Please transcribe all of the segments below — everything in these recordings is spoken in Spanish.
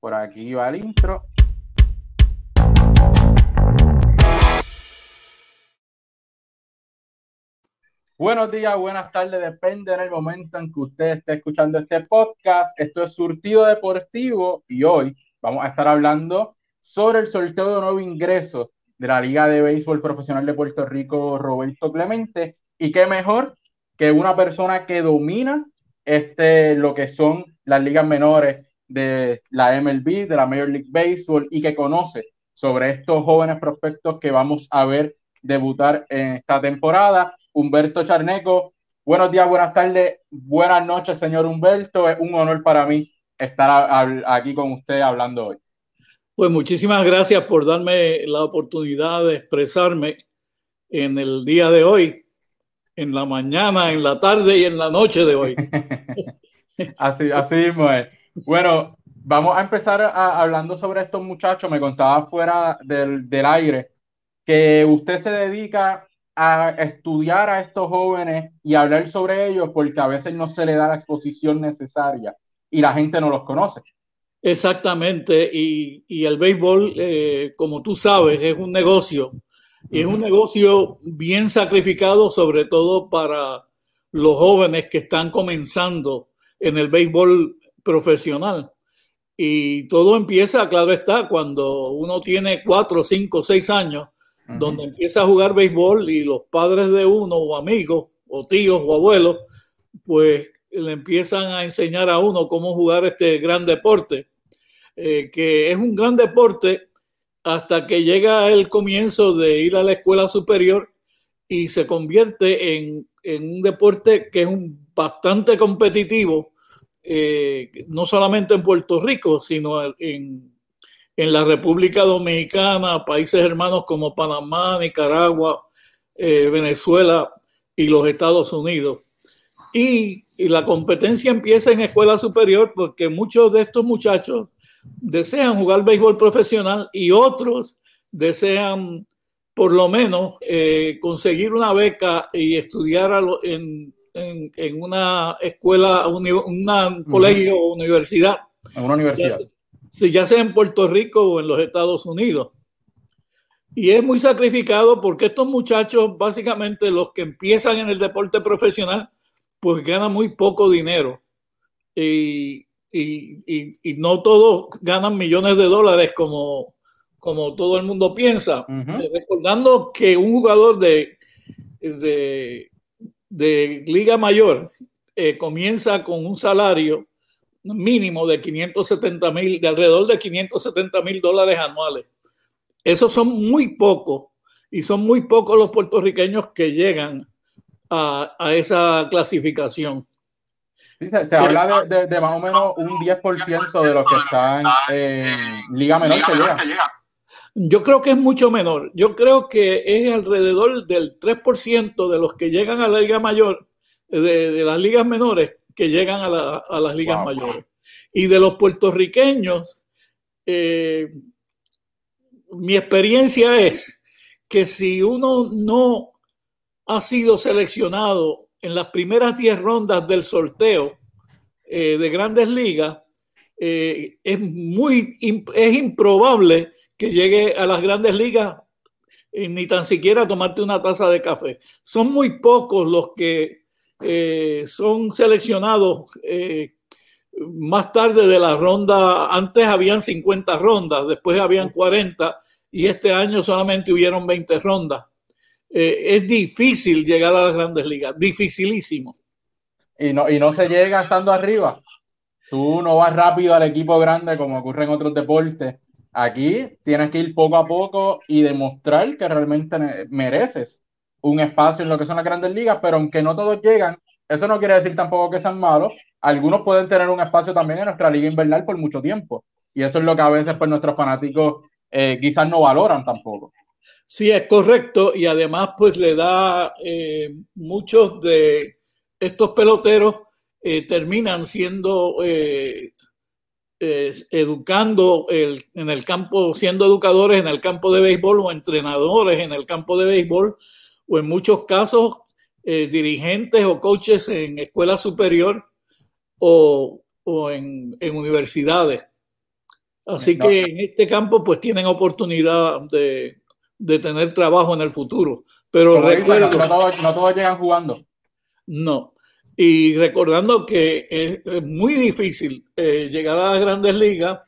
Por aquí va el intro. Buenos días, buenas tardes, depende en el momento en que usted esté escuchando este podcast. Esto es Surtido Deportivo y hoy vamos a estar hablando sobre el sorteo de nuevo ingreso de la Liga de Béisbol Profesional de Puerto Rico, Roberto Clemente. Y qué mejor que una persona que domina este, lo que son las ligas menores de la MLB, de la Major League Baseball y que conoce sobre estos jóvenes prospectos que vamos a ver debutar en esta temporada. Humberto Charneco, buenos días, buenas tardes, buenas noches, señor Humberto. Es un honor para mí estar aquí con usted hablando hoy. Pues muchísimas gracias por darme la oportunidad de expresarme en el día de hoy, en la mañana, en la tarde y en la noche de hoy. así, así mismo es. Bueno, vamos a empezar hablando sobre estos muchachos. Me contaba fuera del, del aire que usted se dedica a estudiar a estos jóvenes y hablar sobre ellos porque a veces no se le da la exposición necesaria y la gente no los conoce. Exactamente, y, y el béisbol, eh, como tú sabes, es un negocio y es un negocio bien sacrificado, sobre todo para los jóvenes que están comenzando en el béisbol profesional. Y todo empieza, claro está, cuando uno tiene cuatro, cinco, seis años, donde empieza a jugar béisbol y los padres de uno o amigos o tíos o abuelos, pues le empiezan a enseñar a uno cómo jugar este gran deporte, eh, que es un gran deporte hasta que llega el comienzo de ir a la escuela superior y se convierte en, en un deporte que es un, bastante competitivo, eh, no solamente en Puerto Rico, sino en, en, la República Dominicana, países hermanos como Panamá, Nicaragua, eh, Venezuela y los Estados Unidos. Y, la competencia empieza en escuela superior porque muchos de estos muchachos desean jugar béisbol profesional y otros desean por lo menos eh, conseguir una beca y estudiar en, en, en una escuela, un colegio o universidad. En una universidad. Ya, ya sea en Puerto Rico o en los Estados Unidos. Y es muy sacrificado porque estos muchachos, básicamente los que empiezan en el deporte profesional, pues ganan muy poco dinero. Y, y, y, no todos ganan millones de dólares como, como todo el mundo piensa. Uh -huh. Recordando que un jugador de, de, de Liga Mayor eh, comienza con un salario mínimo de 570 mil, de alrededor de 570 mil dólares anuales. Esos son muy pocos y son muy pocos los puertorriqueños que llegan a, a esa clasificación. Se, habla de, de, más o menos un 10% de los que están en Liga Menor que llega. Yo creo que es mucho menor. Yo creo que es alrededor del 3% de los que llegan a la Liga Mayor, de, de las ligas menores, que llegan a, la, a las ligas wow. mayores. Y de los puertorriqueños, eh, mi experiencia es que si uno no ha sido seleccionado en las primeras 10 rondas del sorteo eh, de grandes ligas, eh, es muy es improbable que llegue a las grandes ligas y ni tan siquiera tomarte una taza de café. Son muy pocos los que eh, son seleccionados eh, más tarde de la ronda. Antes habían 50 rondas, después habían 40 y este año solamente hubieron 20 rondas. Eh, es difícil llegar a las grandes ligas, dificilísimo. Y no, y no se llega estando arriba. Tú no vas rápido al equipo grande como ocurre en otros deportes Aquí tienes que ir poco a poco y demostrar que realmente mereces un espacio en lo que son las grandes ligas, pero aunque no todos llegan, eso no quiere decir tampoco que sean malos. Algunos pueden tener un espacio también en nuestra liga invernal por mucho tiempo. Y eso es lo que a veces pues, nuestros fanáticos eh, quizás no valoran tampoco. Sí, es correcto. Y además, pues le da eh, muchos de estos peloteros eh, terminan siendo eh, educando el, en el campo, siendo educadores en el campo de béisbol o entrenadores en el campo de béisbol, o en muchos casos eh, dirigentes o coaches en escuela superior o, o en, en, universidades. Así que en este campo pues tienen oportunidad de, de tener trabajo en el futuro. Pero recuerdo, no, todos, llegan jugando. No. Y recordando que es, muy difícil eh, llegar a las grandes ligas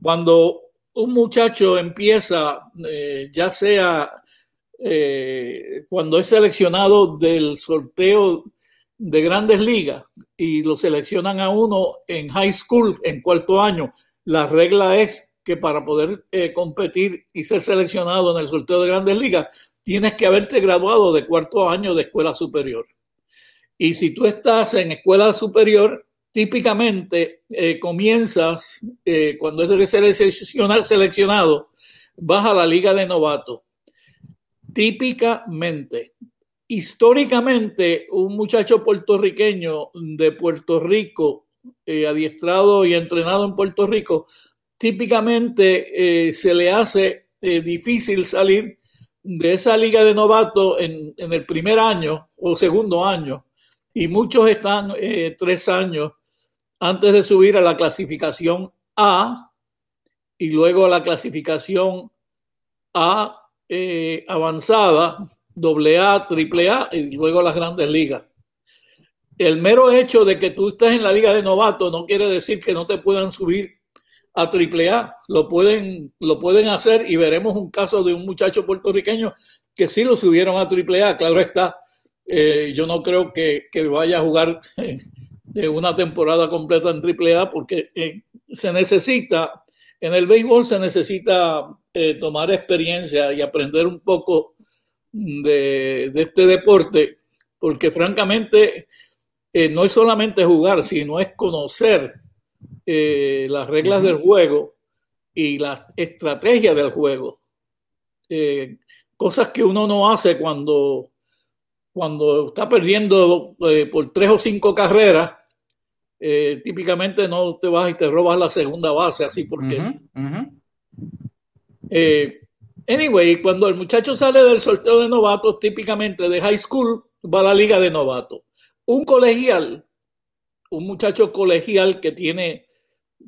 cuando un muchacho empieza, eh, ya sea eh, cuando es seleccionado del sorteo de grandes ligas y lo seleccionan a uno en high school, en cuarto año, la regla es que para poder eh, competir y ser seleccionado en el sorteo de grandes ligas, tienes que haberte graduado de cuarto año de escuela superior. Y si tú estás en escuela superior, típicamente eh, comienzas, eh, cuando eres seleccionado, vas a la liga de novatos. Típicamente, históricamente, un muchacho puertorriqueño de Puerto Rico, eh, adiestrado y entrenado en Puerto Rico, típicamente se le hace difícil salir de esa liga de novatos en, en, el primer año o segundo año. Y muchos están tres años antes de subir a la clasificación A y luego a la clasificación A eh, avanzada, AA, AAA y luego a las grandes ligas. El mero hecho de que tú estés en la liga de novatos no quiere decir que no te puedan subir a AAA. Lo pueden, lo pueden hacer y veremos un caso de un muchacho puertorriqueño que sí lo subieron a AAA. Claro está, eh, yo no creo que, que vaya a jugar de una temporada completa en AAA porque eh, se necesita, en el béisbol se necesita eh, tomar experiencia y aprender un poco de, este deporte, porque francamente no es solamente jugar, sino es conocer las reglas del juego y la estrategia del juego. cosas que uno no hace cuando, cuando está perdiendo por tres o cinco carreras eh, típicamente no te vas y te robas la segunda base, así porque... Eh, anyway, cuando el muchacho sale del sorteo de novatos, típicamente de high school, va a la liga de novatos. Un colegial, un muchacho colegial que tiene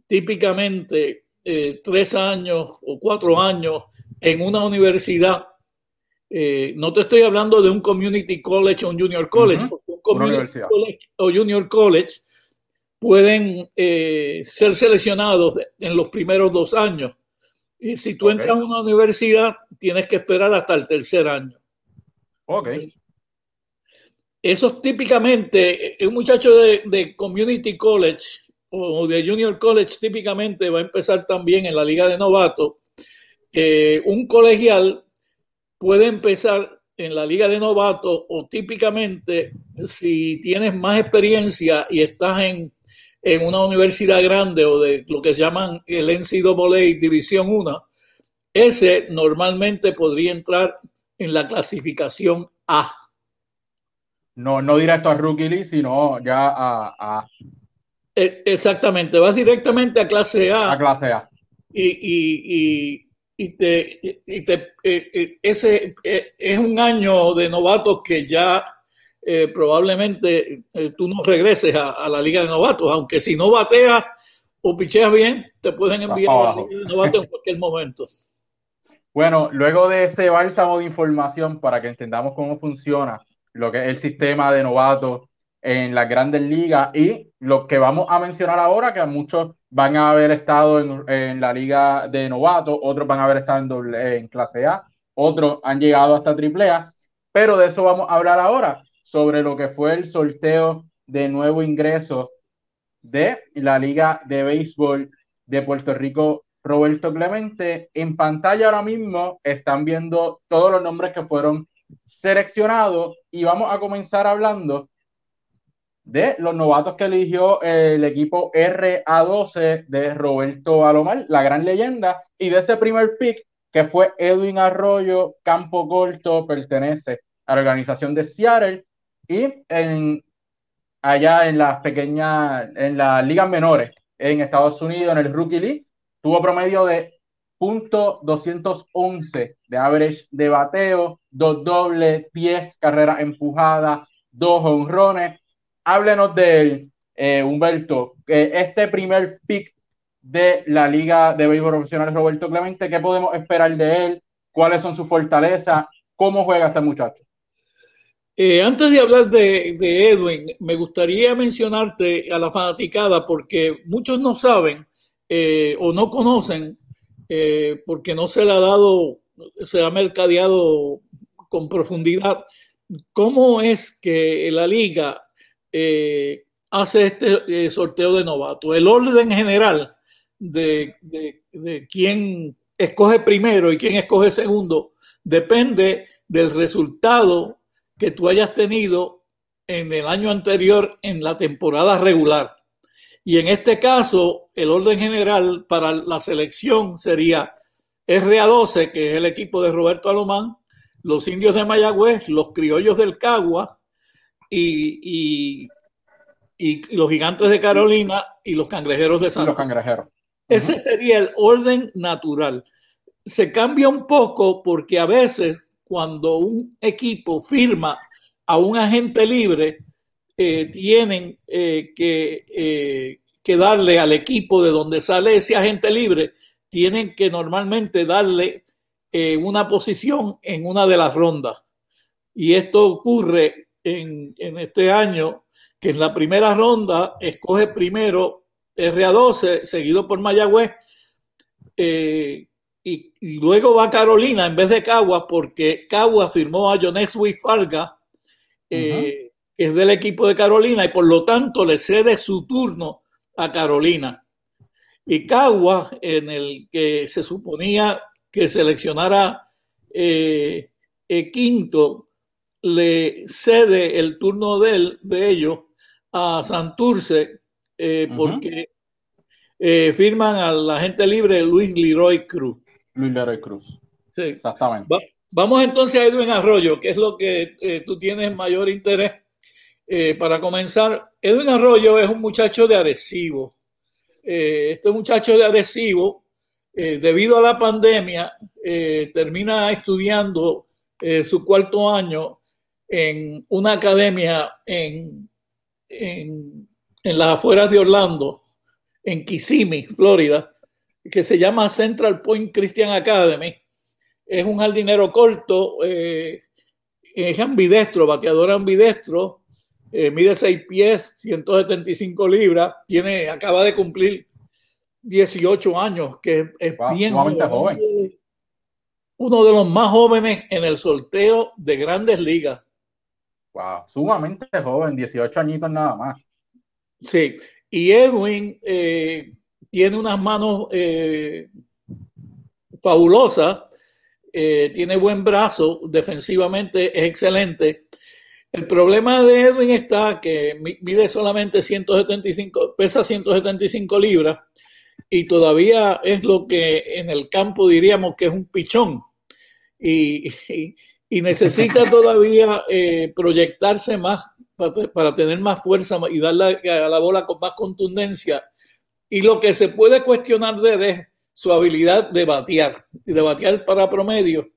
típicamente eh, tres años o cuatro años en una universidad, no te estoy hablando de un community college o un junior college, un community college o junior college pueden eh, ser seleccionados en los primeros dos años. Y si tú entras a una universidad, tienes que esperar hasta el tercer año. Ok. Eso típicamente, un muchacho de, community college o de junior college típicamente va a empezar también en la liga de novatos. Eh, un colegial puede empezar en la liga de novatos o típicamente si tienes más experiencia y estás en en una universidad grande o de lo que llaman el NCAA División 1, ese normalmente podría entrar en la clasificación A. No, no directo a Rookie League, sino ya a, e, Exactamente, vas directamente a clase A. A clase A. Y, te, y te e, e, ese es un año de novatos que ya eh, probablemente eh, tú no regreses a, la liga de novatos, aunque si no bateas o picheas bien, te pueden enviar a la liga de novatos en cualquier momento. Bueno, luego de ese bálsamo de información para que entendamos cómo funciona lo que es el sistema de novatos en las grandes ligas y lo que vamos a mencionar ahora, que muchos van a haber estado en, la liga de novatos, otros van a haber estado en, doble, en clase A, otros han llegado hasta triple A, pero de eso vamos a hablar ahora sobre lo que fue el sorteo de nuevo ingreso de la Liga de Béisbol de Puerto Rico, Roberto Clemente. En pantalla ahora mismo están viendo todos los nombres que fueron seleccionados y vamos a comenzar hablando de los novatos que eligió el equipo RA12 de Roberto Alomar, la gran leyenda, y de ese primer pick que fue Edwin Arroyo, campo corto, pertenece a la organización de Seattle y en, allá en las pequeñas, en las ligas menores en Estados Unidos, en el Rookie League, tuvo promedio de punto .211 de average de bateo, dos dobles, 10 carreras empujadas, dos honrones. Háblenos de él, eh, Humberto. este primer pick de la Liga de Béisbol Profesional Roberto Clemente. ¿Qué podemos esperar de él? ¿Cuáles son sus fortalezas? ¿Cómo juega este muchacho? Eh, antes de hablar de, Edwin, me gustaría mencionarte a la fanaticada porque muchos no saben eh, o no conocen porque no se le ha dado, se ha mercadeado con profundidad cómo es que la liga hace este sorteo de novatos. El orden general de, de quién escoge primero y quién escoge segundo depende del resultado que tú hayas tenido en el año anterior en la temporada regular. Y en este caso, el orden general para la selección sería RA12, que es el equipo de Roberto Alomán, los indios de Mayagüez, los criollos del Cagua y, y, los gigantes de Carolina y los cangrejeros de San Los cangrejeros. Ese sería el orden natural. Se cambia un poco porque a veces cuando un equipo firma a un agente libre, eh, tienen eh, que, eh, que, darle al equipo de donde sale ese agente libre, tienen que normalmente darle una posición en una de las rondas. Y esto ocurre en, en este año, que en la primera ronda escoge primero RA12, seguido por Mayagüez, y, luego va Carolina en vez de Cagua porque Cagua firmó a Joneswi Farga, eh, que es del equipo de Carolina, y por lo tanto le cede su turno a Carolina. Y Cagua, en el que se suponía que seleccionara eh, el quinto, le cede el turno de, él, de ellos a Santurce eh, porque firman al agente libre Luis Leroy Cruz. Luis Leroy Cruz. Sí. Exactamente. vamos entonces a Edwin Arroyo, que es lo que eh, tú tienes mayor interés. Eh, para comenzar, Edwin Arroyo es un muchacho de Arecibo. Eh, este muchacho de Arecibo, debido a la pandemia, termina estudiando su cuarto año en una academia en, en, en las afueras de Orlando, en Kissimmee, Florida que se llama Central Point Christian Academy. Es un jardinero corto, eh, es ambidestro, bateador ambidestro, eh, mide 6 pies, 175 libras, tiene, acaba de cumplir 18 años, que es bien joven. Uno de los más jóvenes en el sorteo de grandes ligas. Wow, sumamente joven, 18 añitos nada más. Sí, y Edwin eh, tiene unas manos eh, fabulosas, eh, tiene buen brazo, defensivamente es excelente. El problema de Edwin está que mide solamente 175, pesa 175 libras y todavía es lo que en el campo diríamos que es un pichón. Y, necesita todavía eh, proyectarse más para, para, tener más fuerza y darle a la bola con más contundencia y lo que se puede cuestionar de él es su habilidad de batear, y de batear para promedio.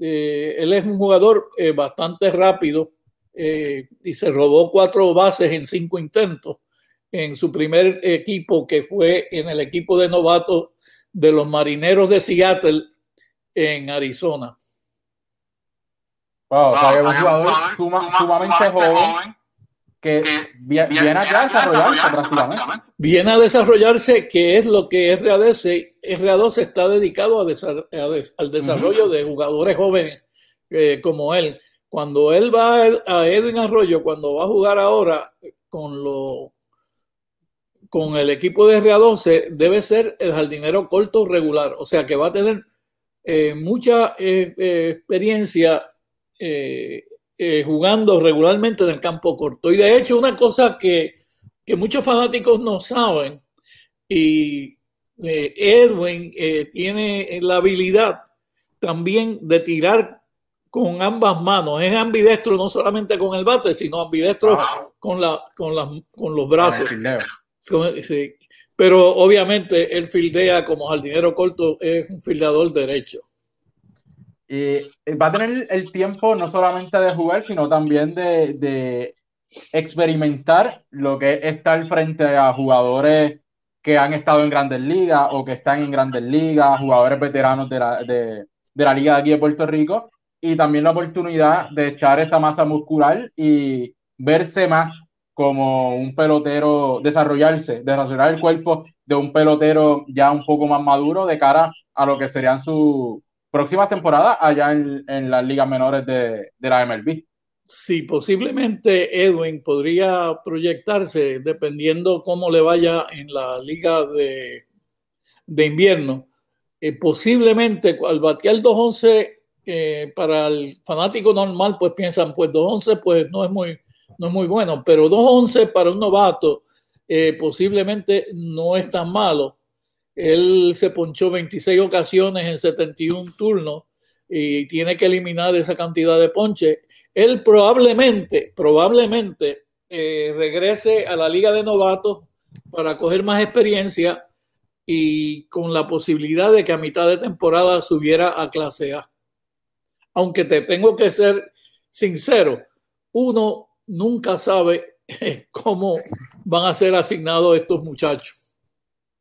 Eh, él es un jugador eh, bastante rápido eh, y se robó cuatro bases en cinco intentos en su primer equipo, que fue en el equipo de novatos de los Marineros de Seattle en Arizona. Wow, un jugador sumamente joven que, viene, a desarrollarse prácticamente. Viene a desarrollarse, que es lo que RA12, RA12 está dedicado a, al desarrollo de jugadores jóvenes eh, como él. Cuando él va a Edwin Arroyo, cuando va a jugar ahora con lo con el equipo de RA12, debe ser el jardinero corto regular. O sea que va a tener eh, mucha eh, experiencia eh, jugando regularmente en el campo corto. Y de hecho, una cosa que, muchos fanáticos no saben, y eh, Edwin eh, tiene la habilidad también de tirar con ambas manos. Es ambidestro no solamente con el bate, sino ambidestro con, la, con, con los brazos. Pero obviamente él fildea como jardinero corto, es un fildeador derecho. Y va a tener el tiempo no solamente de jugar, sino también de, de experimentar lo que es estar frente a jugadores que han estado en grandes ligas o que están en grandes ligas, jugadores veteranos de la, de, de la liga de aquí de Puerto Rico, y también la oportunidad de echar esa masa muscular y verse más como un pelotero, desarrollarse, desarrollar el cuerpo de un pelotero ya un poco más maduro de cara a lo que serían sus próximas temporadas allá en, en las ligas menores de, de la MLB. Sí, posiblemente Edwin podría proyectarse dependiendo cómo le vaya en la liga de, de invierno. Eh, posiblemente al batear 211 eh, para el fanático normal, pues piensan, pues 211 pues no es muy, no es muy bueno, pero 211 para un novato eh, posiblemente no es tan malo. Él se ponchó 26 ocasiones en 71 turnos y tiene que eliminar esa cantidad de ponche él probablemente, probablemente eh, regrese a la liga de novatos para coger más experiencia y con la posibilidad de que a mitad de temporada subiera a clase A. Aunque te tengo que ser sincero, uno nunca sabe cómo van a ser asignados estos muchachos.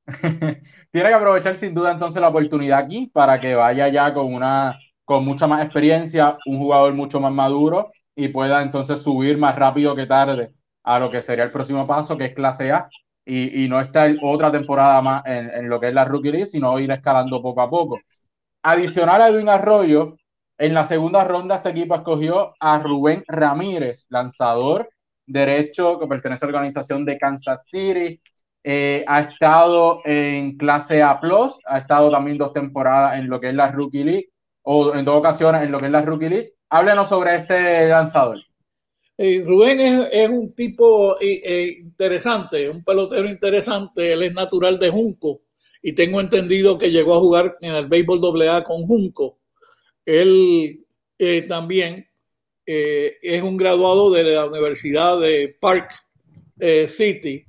Tiene que aprovechar sin duda entonces la oportunidad aquí para que vaya ya con una con mucha más experiencia, un jugador mucho más maduro y pueda entonces subir más rápido que tarde a lo que sería el próximo paso, que es clase A, y, y no estar otra temporada más en, en, lo que es la Rookie League, sino ir escalando poco a poco. Adicional a Edwin Arroyo, en la segunda ronda este equipo escogió a Rubén Ramírez, lanzador derecho que pertenece a la organización de Kansas City. Eh, ha estado en clase A, ha estado también dos temporadas en lo que es la Rookie League o en dos ocasiones en lo que es la Rookie League. Háblenos sobre este lanzador. Eh, Rubén es, un tipo eh, interesante, un pelotero interesante. Él es natural de Junco y tengo entendido que llegó a jugar en el béisbol AA con Junco. Él también es un graduado de la Universidad de Park City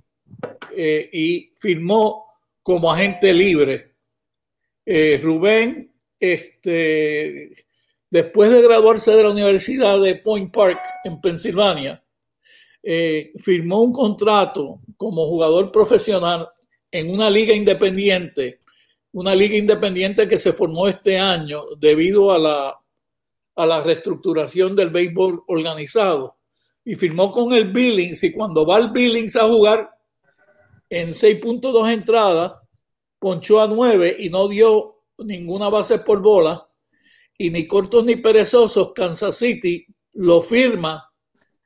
y firmó como agente libre. Rubén este, después de graduarse de la Universidad de Point Park en Pensilvania, eh, firmó un contrato como jugador profesional en una liga independiente, una liga independiente que se formó este año debido a la, a la reestructuración del béisbol organizado. Y firmó con el Billings y cuando va el Billings a jugar en 6.2 entradas, ponchó a 9 y no dio ninguna base por bola y ni cortos ni perezosos, Kansas City lo firma,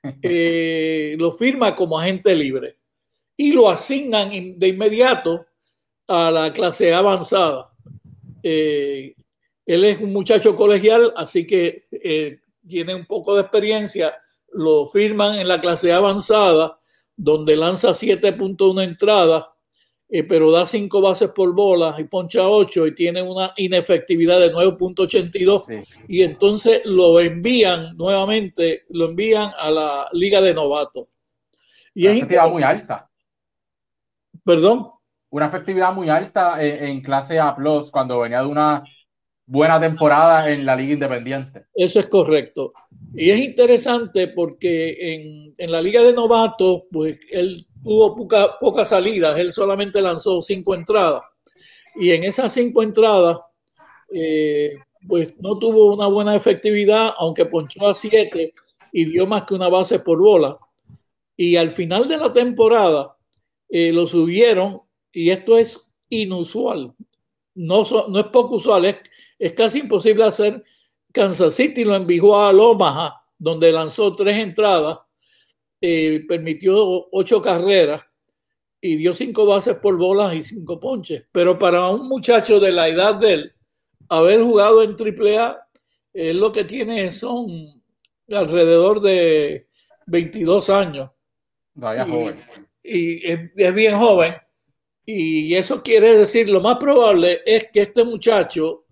eh, lo firma como agente libre y lo asignan de inmediato a la clase avanzada. Eh, él es un muchacho colegial, así que eh, tiene un poco de experiencia. Lo firman en la clase avanzada, donde lanza 7.1 entradas eh, pero da cinco bases por bola y poncha ocho y tiene una inefectividad de 9.82 sí. y entonces lo envían nuevamente, lo envían a la liga de novatos. Y una es efectividad muy alta. Perdón. Una efectividad muy alta en, en clase A cuando venía de una buena temporada en la liga independiente. Eso es correcto. Y es interesante porque en, en la liga de novatos, pues él tuvo poca, pocas salidas, él solamente lanzó cinco entradas. Y en esas cinco entradas, eh, pues no tuvo una buena efectividad, aunque ponchó a siete y dio más que una base por bola. Y al final de la temporada eh, lo subieron, y esto es inusual, no, no es poco usual, es, es, casi imposible hacer. Kansas City lo envió a Omaha, donde lanzó tres entradas eh, permitió ocho carreras y dio cinco bases por bolas y cinco ponches. Pero para un muchacho de la edad de él, haber jugado en AAA, él lo que tiene son alrededor de 22 años. Vaya y, joven. Y es, es, bien joven. Y eso quiere decir, lo más probable es que este muchacho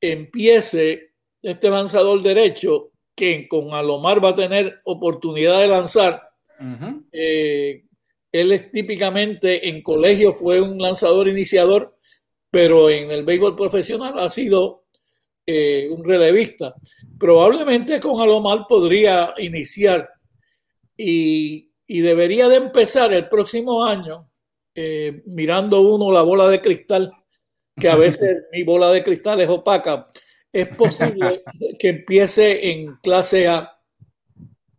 empiece, este lanzador derecho, que con Alomar va a tener oportunidad de lanzar. Uh -huh. eh, él es típicamente en colegio fue un lanzador iniciador, pero en el béisbol profesional ha sido eh, un relevista. Probablemente con Alomar podría iniciar y, y, debería de empezar el próximo año eh, mirando uno la bola de cristal, que a veces mi bola de cristal es opaca, es posible que empiece en clase A,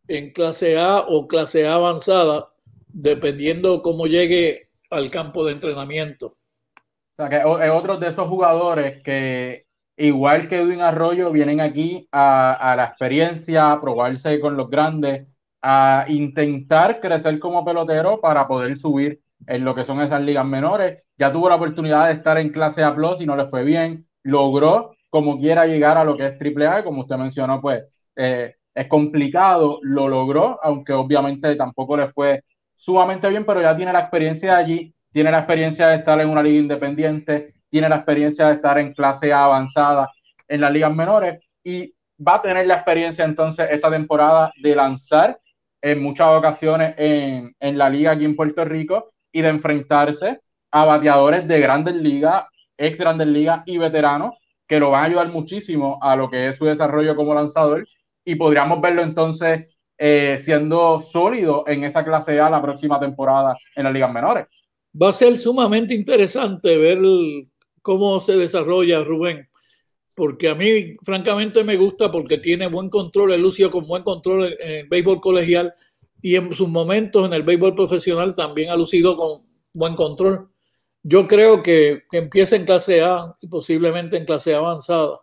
en clase A o clase A avanzada, dependiendo cómo llegue al campo de entrenamiento. O sea, que es otro de esos jugadores que, igual que Edwin Arroyo, vienen aquí a, a la experiencia, a probarse con los grandes, a intentar crecer como pelotero para poder subir en lo que son esas ligas menores. Ya tuvo la oportunidad de estar en clase A Plus y no le fue bien. Logró como quiera llegar a lo que es triple A, como usted mencionó, pues eh, es complicado, lo logró, aunque obviamente tampoco le fue sumamente bien, pero ya tiene la experiencia de allí, tiene la experiencia de estar en una liga independiente, tiene la experiencia de estar en clase avanzada en las ligas menores y va a tener la experiencia entonces esta temporada de lanzar en muchas ocasiones en, en la liga aquí en Puerto Rico y de enfrentarse a bateadores de grandes ligas, ex grandes ligas y veteranos que lo van a ayudar muchísimo a lo que es su desarrollo como lanzador y podríamos verlo entonces eh, siendo sólido en esa clase A la próxima temporada en las ligas menores. Va a ser sumamente interesante ver cómo se desarrolla Rubén, porque a mí francamente me gusta porque tiene buen control, el Lucio con buen control en el béisbol colegial y en sus momentos en el béisbol profesional también ha lucido con buen control. Yo creo que, que empieza en clase A y posiblemente en clase avanzada.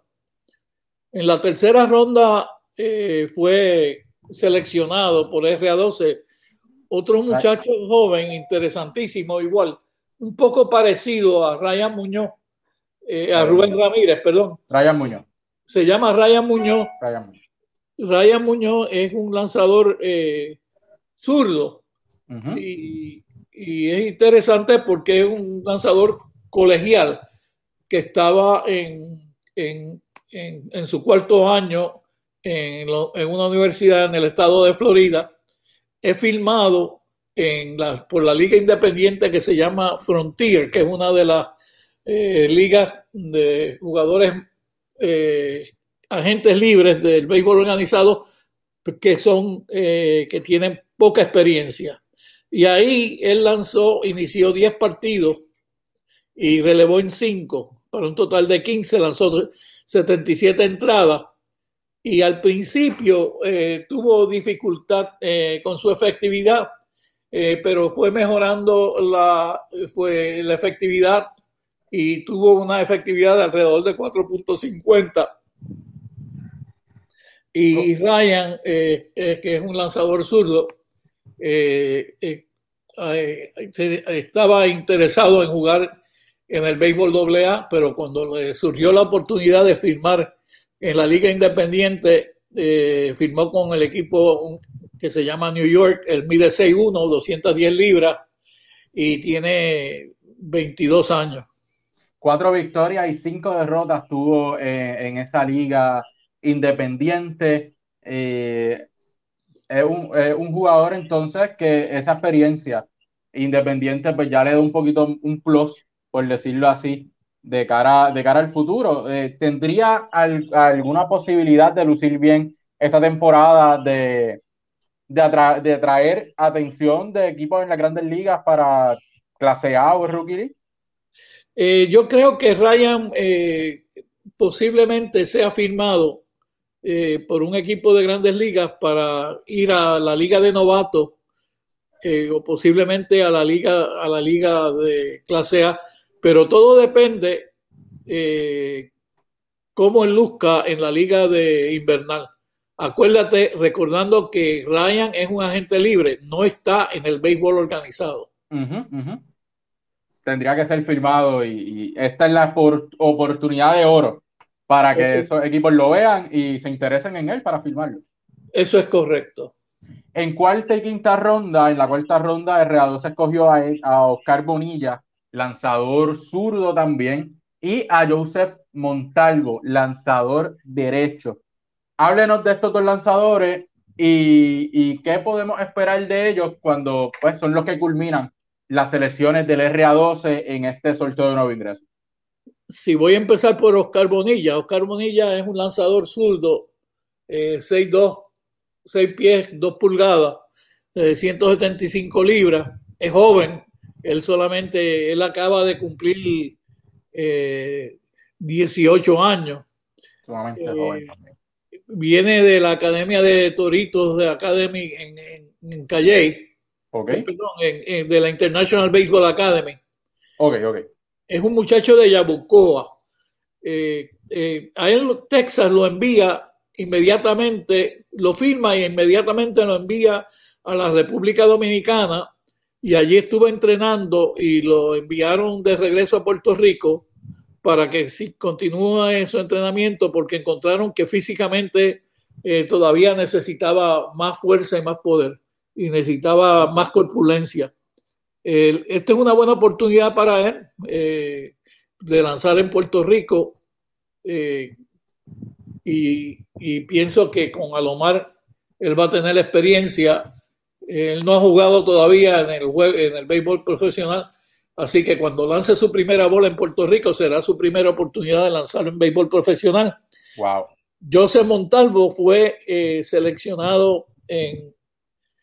En la tercera ronda eh, fue seleccionado por RA12 otro muchacho joven, interesantísimo, igual, un poco parecido a Ryan Muñoz, eh, a Rubén Ramírez, perdón. Ryan Muñoz. Se llama Ryan Muñoz. Ryan Muñoz, Ryan Muñoz es un lanzador eh, zurdo y, y es interesante porque es un lanzador colegial que estaba en, en, en, su cuarto año en, en, una universidad en el estado de Florida. Es filmado en la, por la liga independiente que se llama Frontier, que es una de las eh, ligas de jugadores eh, agentes libres del béisbol organizado que son eh, que tienen poca experiencia. Y ahí él lanzó, inició 10 partidos y relevó en 5, para un total de 15, lanzó 77 entradas. Y al principio eh, tuvo dificultad eh, con su efectividad, eh, pero fue mejorando la, fue la efectividad y tuvo una efectividad de alrededor de 4.50. Y Ryan, que es un lanzador zurdo, eh, eh, eh, estaba interesado en jugar en el béisbol AA, pero cuando le surgió la oportunidad de firmar en la liga independiente, firmó con el equipo que se llama New York, el mide 6'1, 210 libras y tiene 22 años. Cuatro victorias y cinco derrotas tuvo en esa liga independiente. Es un, un, jugador entonces que esa experiencia independiente pues ya le da un poquito un plus, por decirlo así, de cara, de cara al futuro. Eh, ¿Tendría alguna posibilidad de lucir bien esta temporada, de, de, de atraer atención de equipos en las grandes ligas para clase A o Rookie? Eh, yo creo que Ryan eh, posiblemente sea firmado eh, por un equipo de grandes ligas para ir a la liga de novatos eh, o posiblemente a la liga a la liga de clase A, pero todo depende eh, cómo él luzca en la liga de invernal. Acuérdate, recordando que Ryan es un agente libre, no está en el béisbol organizado. Tendría que ser firmado y, y esta es la oportunidad de oro para que esos equipos lo vean y se interesen en él para firmarlo. Eso es correcto. En cuarta y quinta ronda, en la cuarta ronda, RA2 se escogió a, a Oscar Bonilla, lanzador zurdo también, y a Joseph Montalvo, lanzador derecho. Háblenos de estos dos lanzadores y, y, qué podemos esperar de ellos cuando pues, son los que culminan las selecciones del RA12 en este sorteo de nuevo ingreso si voy a empezar por Oscar Bonilla, Oscar Bonilla es un lanzador zurdo, eh, 6'2, 6 pies, 2 pulgadas, 175 libras, es joven, Él solamente, él acaba de cumplir 18 años. Sumamente joven Viene de la Academia de Toritos de Academy en, en, en Calle. Okay. Perdón, en, de la International Baseball Academy. Ok, ok. Es un muchacho de Yabucoa. Eh, eh, a él Texas lo envía inmediatamente, lo firma y inmediatamente lo envía a la República Dominicana y allí estuvo entrenando y lo enviaron de regreso a Puerto Rico para que si continúe su entrenamiento porque encontraron que físicamente eh, todavía necesitaba más fuerza y más poder y necesitaba más corpulencia. Esta es una buena oportunidad para él eh, de lanzar en Puerto Rico eh, y, y, pienso que con Alomar él va a tener la experiencia. Él no ha jugado todavía en el, en el béisbol profesional, así que cuando lance su primera bola en Puerto Rico será su primera oportunidad de lanzar en béisbol profesional. Wow. Joseph Montalvo fue eh, seleccionado en,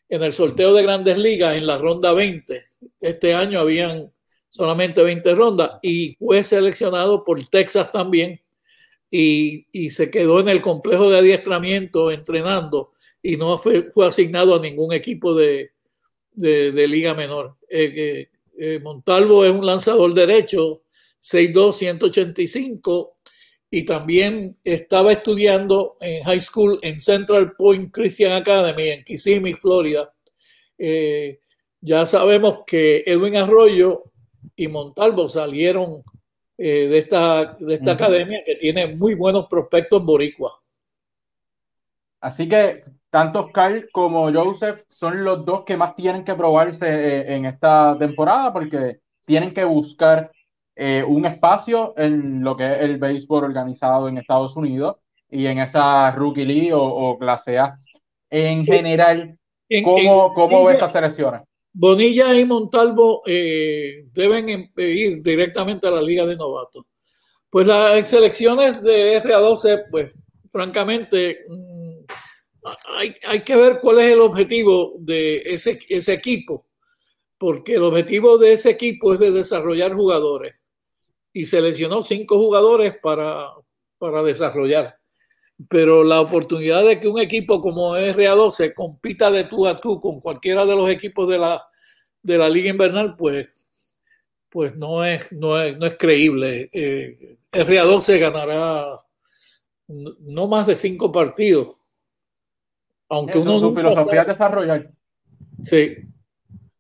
en el sorteo de grandes ligas en la ronda 20. Este año habían solamente 20 rondas y fue seleccionado por Texas también y, se quedó en el complejo de adiestramiento entrenando y no fue, fue asignado a ningún equipo de, de, liga menor. Eh, eh, Montalvo es un lanzador derecho, 6'2", 185 y también estaba estudiando en high school en Central Point Christian Academy en Kissimmee, Florida. Eh, ya sabemos que Edwin Arroyo y Montalvo salieron eh, de esta, de esta academia que tiene muy buenos prospectos boricua. Así que tanto Oscar como Joseph son los dos que más tienen que probarse eh, en esta temporada porque tienen que buscar eh, un espacio en lo que es el béisbol organizado en Estados Unidos y en esa Rookie League o, clase A. En general, ¿cómo, cómo ves estas selecciones? Bonilla y Montalvo eh, deben em, ir directamente a la Liga de Novatos. Pues las selecciones de RA12, pues francamente, mm, hay, que ver cuál es el objetivo de ese, ese equipo, porque el objetivo de ese equipo es de desarrollar jugadores. Y seleccionó cinco jugadores para, para desarrollar pero la oportunidad de que un equipo como RA12 compita de tú a tú con cualquiera de los equipos de la, de la Liga Invernal, pues, pues no, es, no, es, no es creíble. Eh, RA12 ganará no más de cinco partidos. Aunque uno. Su filosofía es desarrollar. Sí.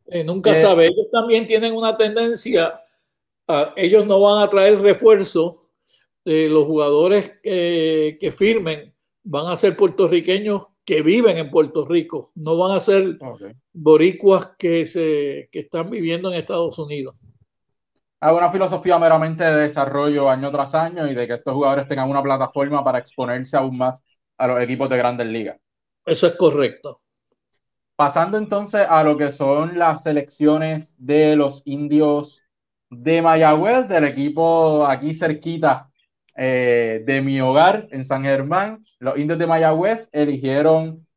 Eh, nunca eh, sabe. Ellos también tienen una tendencia. A, ellos no van a traer refuerzo los jugadores que firmen van a ser puertorriqueños que viven en Puerto Rico, no van a ser boricuas que, se, que están viviendo en Estados Unidos. Hay una filosofía meramente de desarrollo año tras año y de que estos jugadores tengan una plataforma para exponerse aún más a los equipos de grandes ligas. Eso es correcto. Pasando entonces a lo que son las selecciones de los indios de Mayagüez, del equipo aquí cerquita eh, de mi hogar en San Germán, los indios de Mayagüez eligieron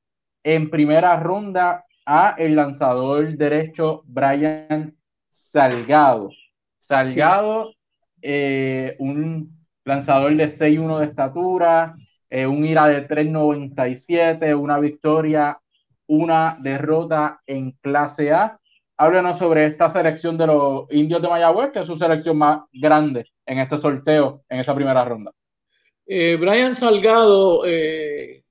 en primera ronda a el lanzador derecho Brian Salgado. Salgado, eh, un lanzador de 6'1 de estatura, eh, un IRA de 3'97, una victoria, una derrota en clase A háblenos sobre esta selección de los indios de Mayagüez, que es su selección más grande en este sorteo, en esa primera ronda. Eh, Brian Salgado eh,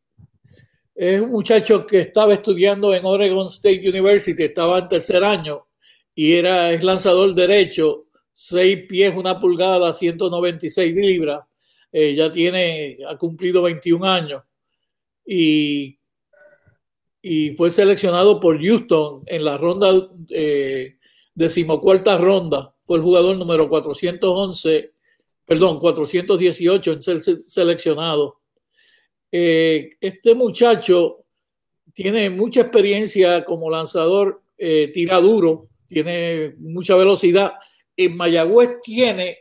es un muchacho que estaba estudiando en Oregon State University, estaba en tercer año y era es lanzador derecho, 6 pies, una pulgada, 196 libras. Eh, ya tiene, ha cumplido 21 años y y fue seleccionado por Houston en la ronda, eh, decimocuarta ronda. Fue el jugador número 411, perdón, 418 en ser seleccionado. Eh, este muchacho tiene mucha experiencia como lanzador, eh, tira duro, tiene mucha velocidad. En Mayagüez tiene,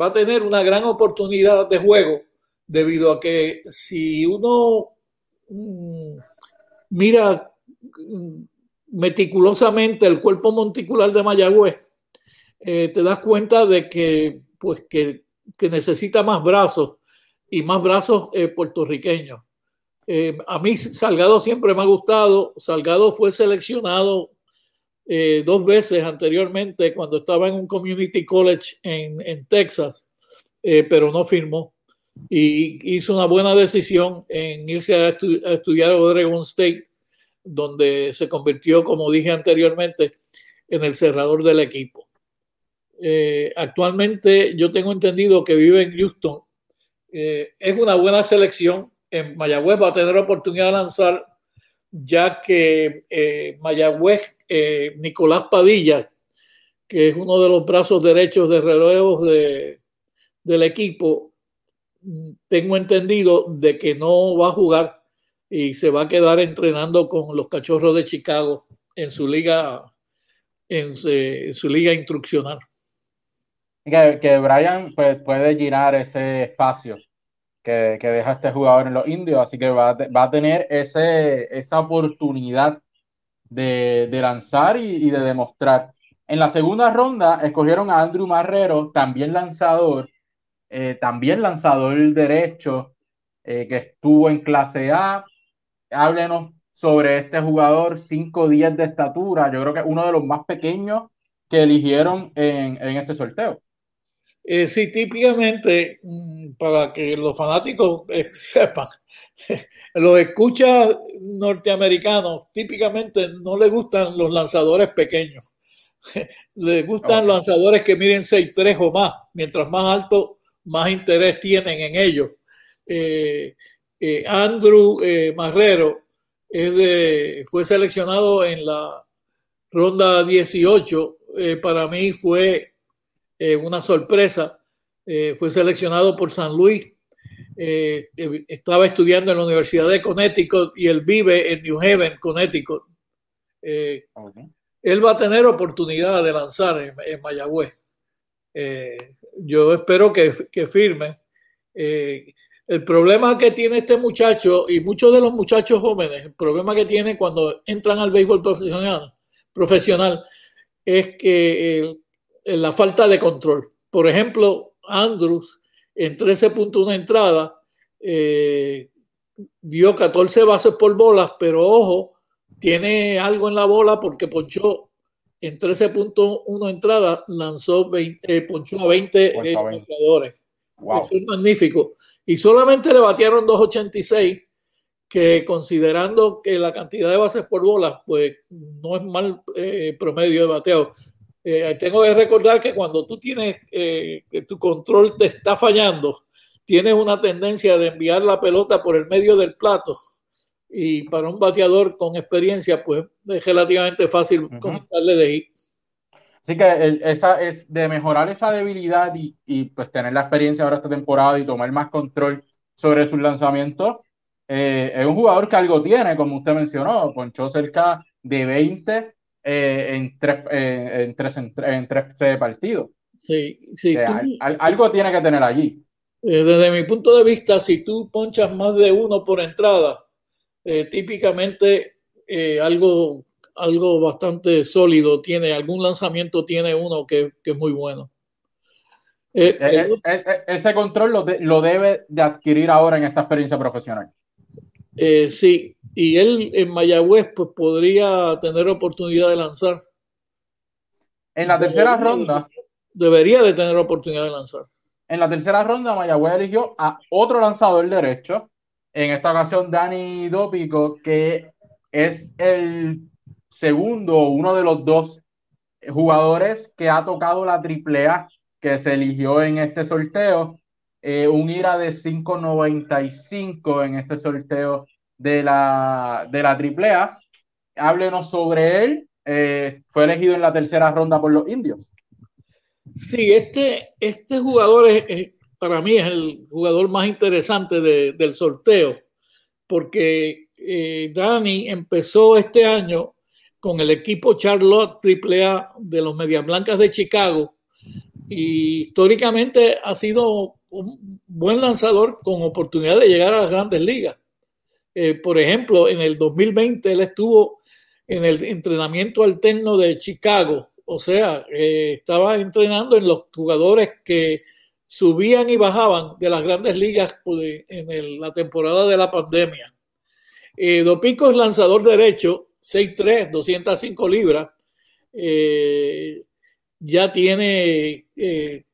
va a tener una gran oportunidad de juego debido a que si uno... Mira meticulosamente el cuerpo monticular de Mayagüez, eh, te das cuenta de que, pues, que, que, necesita más brazos y más brazos eh, puertorriqueños. Eh, a mí Salgado siempre me ha gustado. Salgado fue seleccionado dos veces anteriormente cuando estaba en un community college en, en Texas, pero no firmó. Y hizo una buena decisión en irse a, estu a estudiar a Oregon State, donde se convirtió, como dije anteriormente, en el cerrador del equipo. Eh, actualmente yo tengo entendido que vive en Houston. Eh, es una buena selección. En Mayagüez va a tener oportunidad de lanzar, ya que eh, Mayagüez, eh, Nicolás Padilla, que es uno de los brazos derechos de relevos de, del equipo, tengo entendido de que no va a jugar y se va a quedar entrenando con los cachorros de Chicago en su liga, en su, en su liga instruccional. Que, Brian pues, puede girar ese espacio que, que, deja este jugador en los indios, así que va, a tener ese, esa oportunidad de, de lanzar y, y, de demostrar. En la segunda ronda escogieron a Andrew Marrero, también lanzador, eh, también lanzador derecho, eh, que estuvo en clase A. Háblenos sobre este jugador, 5'10 de estatura, yo creo que es uno de los más pequeños que eligieron en, en este sorteo. Eh, sí, típicamente, mm, para que los fanáticos sepan, los escuchas norteamericanos típicamente no les gustan los lanzadores pequeños. les gustan okay. lanzadores que miden 6'3 o más. Mientras más alto, más interés tienen en ellos. Eh, eh, Andrew eh, Marrero es de, fue seleccionado en la ronda 18. para mí fue una sorpresa. Fue seleccionado por San Luis. Estaba estudiando en la Universidad de Connecticut y él vive en New Haven, Connecticut. Okay. Él va a tener oportunidad de lanzar en, en Mayagüez. Yo espero que, que firme. el problema que tiene este muchacho y muchos de los muchachos jóvenes, el problema que tiene cuando entran al béisbol profesional, profesional es que la falta de control. Por ejemplo, Andrews en 13.1 entrada eh, dio 14 bases por bolas, pero ojo, tiene algo en la bola porque ponchó en 13.1 entradas, lanzó 20, eh, ponchó a 20 eh, jugadores. Wow. es magnífico. Y solamente le batearon 2.86, que considerando que la cantidad de bases por bolas, pues no es mal eh, promedio de bateo. Eh, tengo que recordar que cuando tú tienes eh, que tu control te está fallando, tienes una tendencia de enviar la pelota por el medio del plato. Y para un bateador con experiencia, pues es relativamente fácil uh -huh. comentarle de hit. Así que el, esa es de mejorar esa debilidad y, y, pues tener la experiencia ahora esta temporada y tomar más control sobre sus lanzamientos. Eh, es un jugador que algo tiene, como usted mencionó, ponchó cerca de 20 eh, en, tres, eh, en, tres, en, en tres partidos. Sí, sí. Eh, al, algo tiene que tener allí. Desde mi punto de vista, si tú ponchas más de uno por entrada, típicamente algo, algo bastante sólido tiene, algún lanzamiento tiene uno que, que es muy bueno. Eh, eh, eh, ese control lo, de, lo, debe de adquirir ahora en esta experiencia profesional. sí, y él en Mayagüez pues podría tener oportunidad de lanzar. En la tercera debería, ronda. Debería de tener oportunidad de lanzar. En la tercera ronda Mayagüez eligió a otro lanzador derecho, en esta ocasión Dani Dópico, que es el segundo, uno de los dos jugadores que ha tocado la triple A que se eligió en este sorteo. Eh, un IRA de 5.95 en este sorteo de la, de la AAA. Háblenos sobre él. Eh, fue elegido en la tercera ronda por los indios. Sí, este, este jugador es, para mí es el jugador más interesante de, del sorteo, porque eh, Dani empezó este año con el equipo Charlotte AAA de los Medias Blancas de Chicago y históricamente ha sido un buen lanzador con oportunidad de llegar a las grandes ligas. Eh, por ejemplo, en el 2020 él estuvo en el entrenamiento alterno de Chicago. O sea, eh, estaba entrenando en los jugadores que subían y bajaban de las grandes ligas en la temporada de la pandemia. Eh, Dopico es lanzador derecho, 6'3, 205 libras. Eh, ya tiene, eh,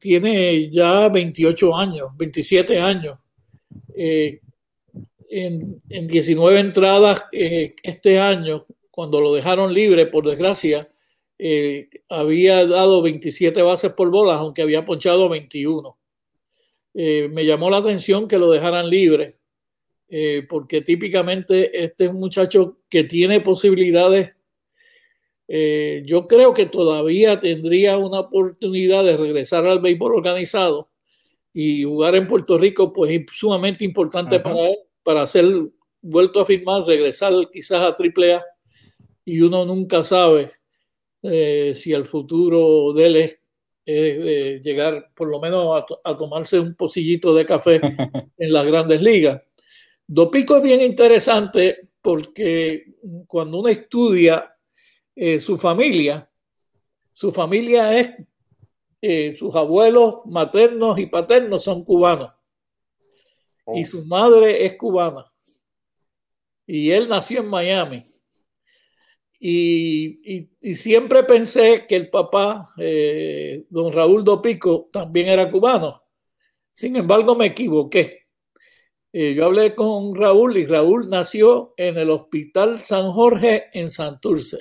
tiene ya 28 años, 27 años. En, en, 19 entradas este año, cuando lo dejaron libre, por desgracia, eh, había dado 27 bases por bolas, aunque había ponchado 21. Eh, me llamó la atención que lo dejaran libre, eh, porque típicamente este es un muchacho que tiene posibilidades. yo creo que todavía tendría una oportunidad de regresar al béisbol organizado y jugar en Puerto Rico, pues es sumamente importante para él, para ser vuelto a firmar, regresar quizás a AAA y uno nunca sabe eh, si el futuro de él es, llegar por lo menos a, tomarse un pocillito de café en las grandes ligas. Dopico es bien interesante porque cuando uno estudia eh, su familia, su familia es, eh, sus abuelos maternos y paternos son cubanos y oh. su madre es cubana. Y él nació en Miami. Y, siempre pensé que el papá, eh, don Raúl Dopico, también era cubano. Sin embargo, me equivoqué. Eh, yo hablé con Raúl y Raúl nació en el Hospital San Jorge en Santurce.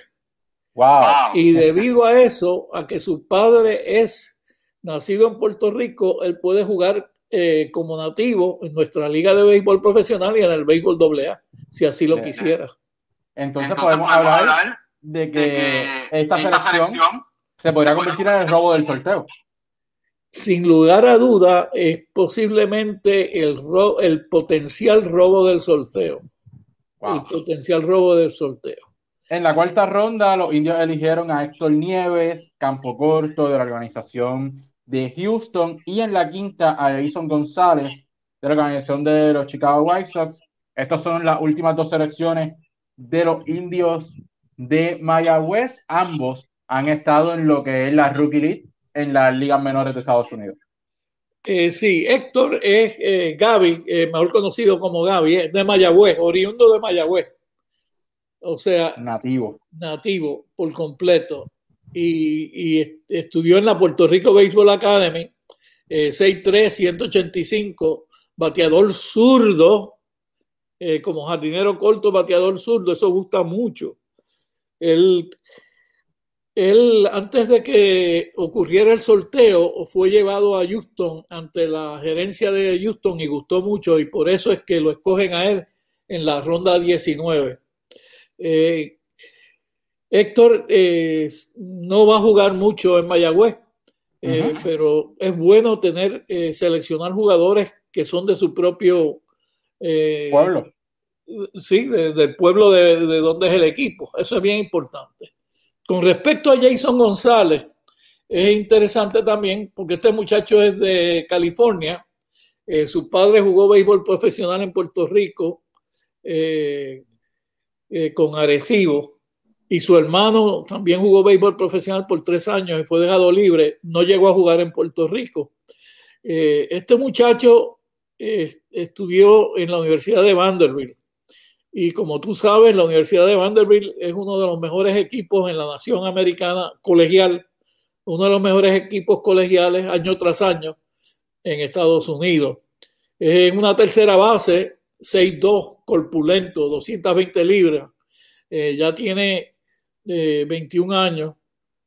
Wow. Y debido a eso, a que su padre es nacido en Puerto Rico, él puede jugar eh, como nativo en nuestra liga de béisbol profesional y en el béisbol AA, si así lo quisiera. Entonces, podemos, hablar, de que, esta, selección, se podría convertir en el robo del sorteo. Sin lugar a duda, es posiblemente el, el potencial robo del sorteo. El potencial robo del sorteo. En la cuarta ronda, los indios eligieron a Héctor Nieves, campo corto de la organización de Houston, y en la quinta a Jason González de la organización de los Chicago White Sox. Estas son las últimas dos selecciones de los indios de Mayagüez. Ambos han estado en lo que es la Rookie League en las ligas menores de Estados Unidos. Eh, sí, Héctor es eh, Gaby, eh, mejor conocido como Gaby, de Mayagüez, oriundo de Mayagüez. O sea, nativo. Nativo por completo. Y, y estudió en la Puerto Rico Baseball Academy, 6'3, 185, bateador zurdo, como jardinero corto, bateador zurdo, eso gusta mucho. Él, él, antes de que ocurriera el sorteo, fue llevado a Houston ante la gerencia de Houston y gustó mucho y por eso es que lo escogen a él en la ronda 19. Eh, Héctor eh, no va a jugar mucho en Mayagüez, eh, pero es bueno tener, seleccionar jugadores que son de su propio pueblo sí, del pueblo de, donde es el equipo. Eso es bien importante. Con respecto a Jason González, es interesante también porque este muchacho es de California. Eh, su padre jugó béisbol profesional en Puerto Rico eh, eh, con Arecibo y su hermano también jugó béisbol profesional por tres años y fue dejado libre. No llegó a jugar en Puerto Rico. este muchacho estudió en la Universidad de Vanderbilt y como tú sabes, la Universidad de Vanderbilt es uno de los mejores equipos en la nación americana colegial, uno de los mejores equipos colegiales año tras año en Estados Unidos. En una tercera base, 6'2, corpulento, 220 libras. Eh, ya tiene 21 eh, años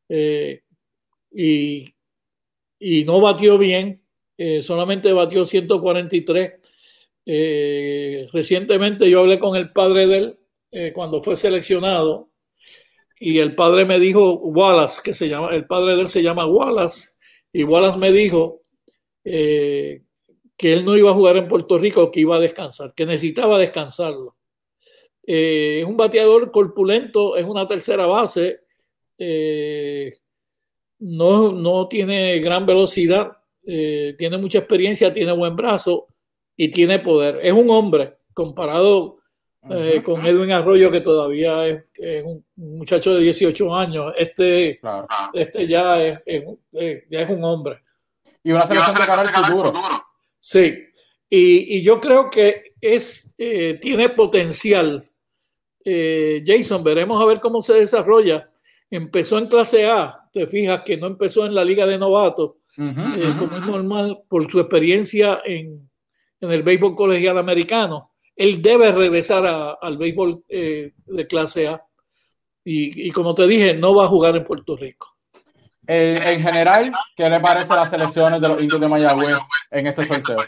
eh, y, y, no batió bien, solamente batió 143 eh, recientemente yo hablé con el padre de él eh, cuando fue seleccionado y el padre me dijo, Wallace, que se llama, el padre de él se llama Wallace, y Wallace me dijo eh, que él no iba a jugar en Puerto Rico, que iba a descansar, que necesitaba descansarlo. es un bateador corpulento, es una tercera base, no, no tiene gran velocidad, tiene mucha experiencia, tiene buen brazo, y tiene poder. Es un hombre comparado eh, con Edwin Arroyo, que todavía es, un muchacho de 18 años. Este, este ya, es, ya es un hombre. Y una selección de cara al futuro. Sí, y, y, yo creo que es, eh, tiene potencial. Eh, Jason, veremos a ver cómo se desarrolla. Empezó en clase A, te fijas que no empezó en la liga de novatos, como es normal por su experiencia en, en el béisbol colegial americano él debe regresar al béisbol eh, de clase A. Y, como te dije, no va a jugar en Puerto Rico. Eh, en general, ¿qué le parece a las selecciones de los indios de Mayagüez en este sorteo?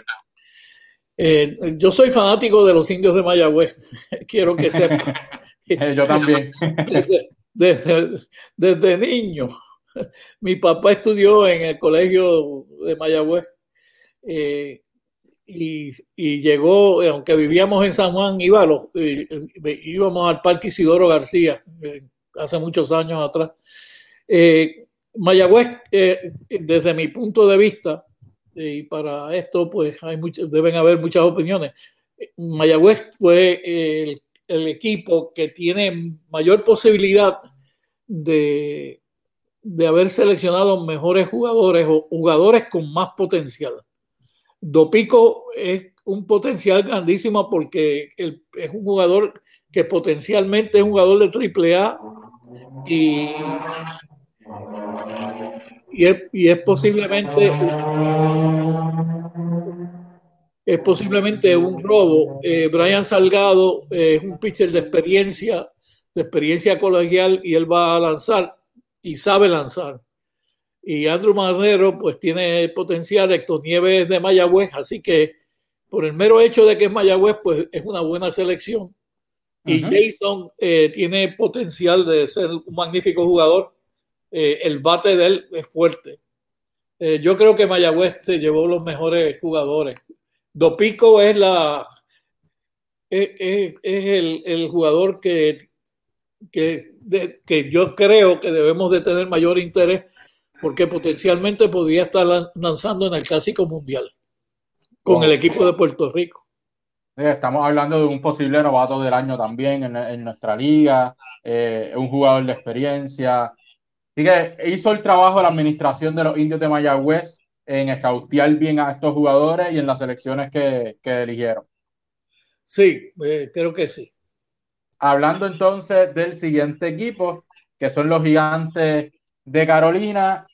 Eh, yo soy fanático de los indios de Mayagüez. Quiero que sepa. yo también. Desde, desde, niño. Mi papá estudió en el colegio de Mayagüez y, llegó, aunque vivíamos en San Juan, íbamos, íbamos al Parque Isidoro García eh, hace muchos años atrás. Eh, Mayagüez, eh, desde mi punto de vista, y para esto pues hay deben haber muchas opiniones, Mayagüez fue el equipo que tiene mayor posibilidad de, de haber seleccionado mejores jugadores o jugadores con más potencial. Dopico es un potencial grandísimo porque es un jugador que potencialmente es un jugador de triple A y, y, es, posiblemente es posiblemente un robo. Eh, Brian Salgado es un pitcher de experiencia, de experiencia colegial y él va a lanzar y sabe lanzar y Andrew Marrero pues tiene potencial, Héctor Nieves de Mayagüez, así que por el mero hecho de que es Mayagüez pues es una buena selección. Y Jason eh, tiene potencial de ser un magnífico jugador. Eh, el bate de él es fuerte. Eh, yo creo que Mayagüez se llevó los mejores jugadores. Dopico es la es, el, el, jugador que, que, que yo creo que debemos de tener mayor interés porque potencialmente podría estar lanzando en el Clásico Mundial con el equipo de Puerto Rico. Estamos hablando de un posible novato del año también en, nuestra liga, eh, un jugador de experiencia. Así que hizo el trabajo de la administración de los indios de Mayagüez en escautear bien a estos jugadores y en las selecciones que, eligieron. Sí, eh, creo que sí. Hablando entonces del siguiente equipo, que son los gigantes de Carolina,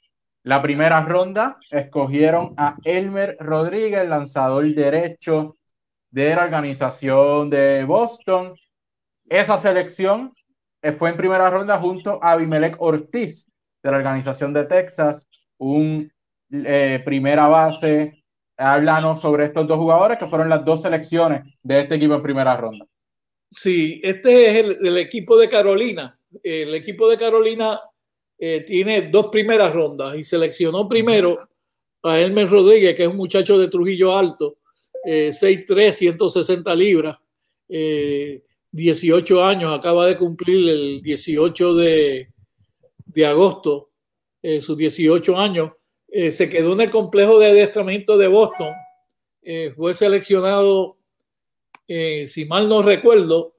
la primera ronda escogieron a Elmer Rodríguez, lanzador derecho de la organización de Boston. Esa selección eh, fue en primera ronda junto a Abimelec Ortiz de la organización de Texas, un eh, primera base. Háblanos sobre estos dos jugadores que fueron las dos selecciones de este equipo en primera ronda. Sí, este es el, equipo de Carolina. El equipo de Carolina eh, tiene dos primeras rondas y seleccionó primero a Elmer Rodríguez, que es un muchacho de Trujillo Alto, eh, 6'3, 160 libras, 18 eh, años, acaba de cumplir el 18 de, de agosto, eh, sus 18 años. se quedó en el complejo de adiestramiento de Boston, fue seleccionado, si mal no recuerdo,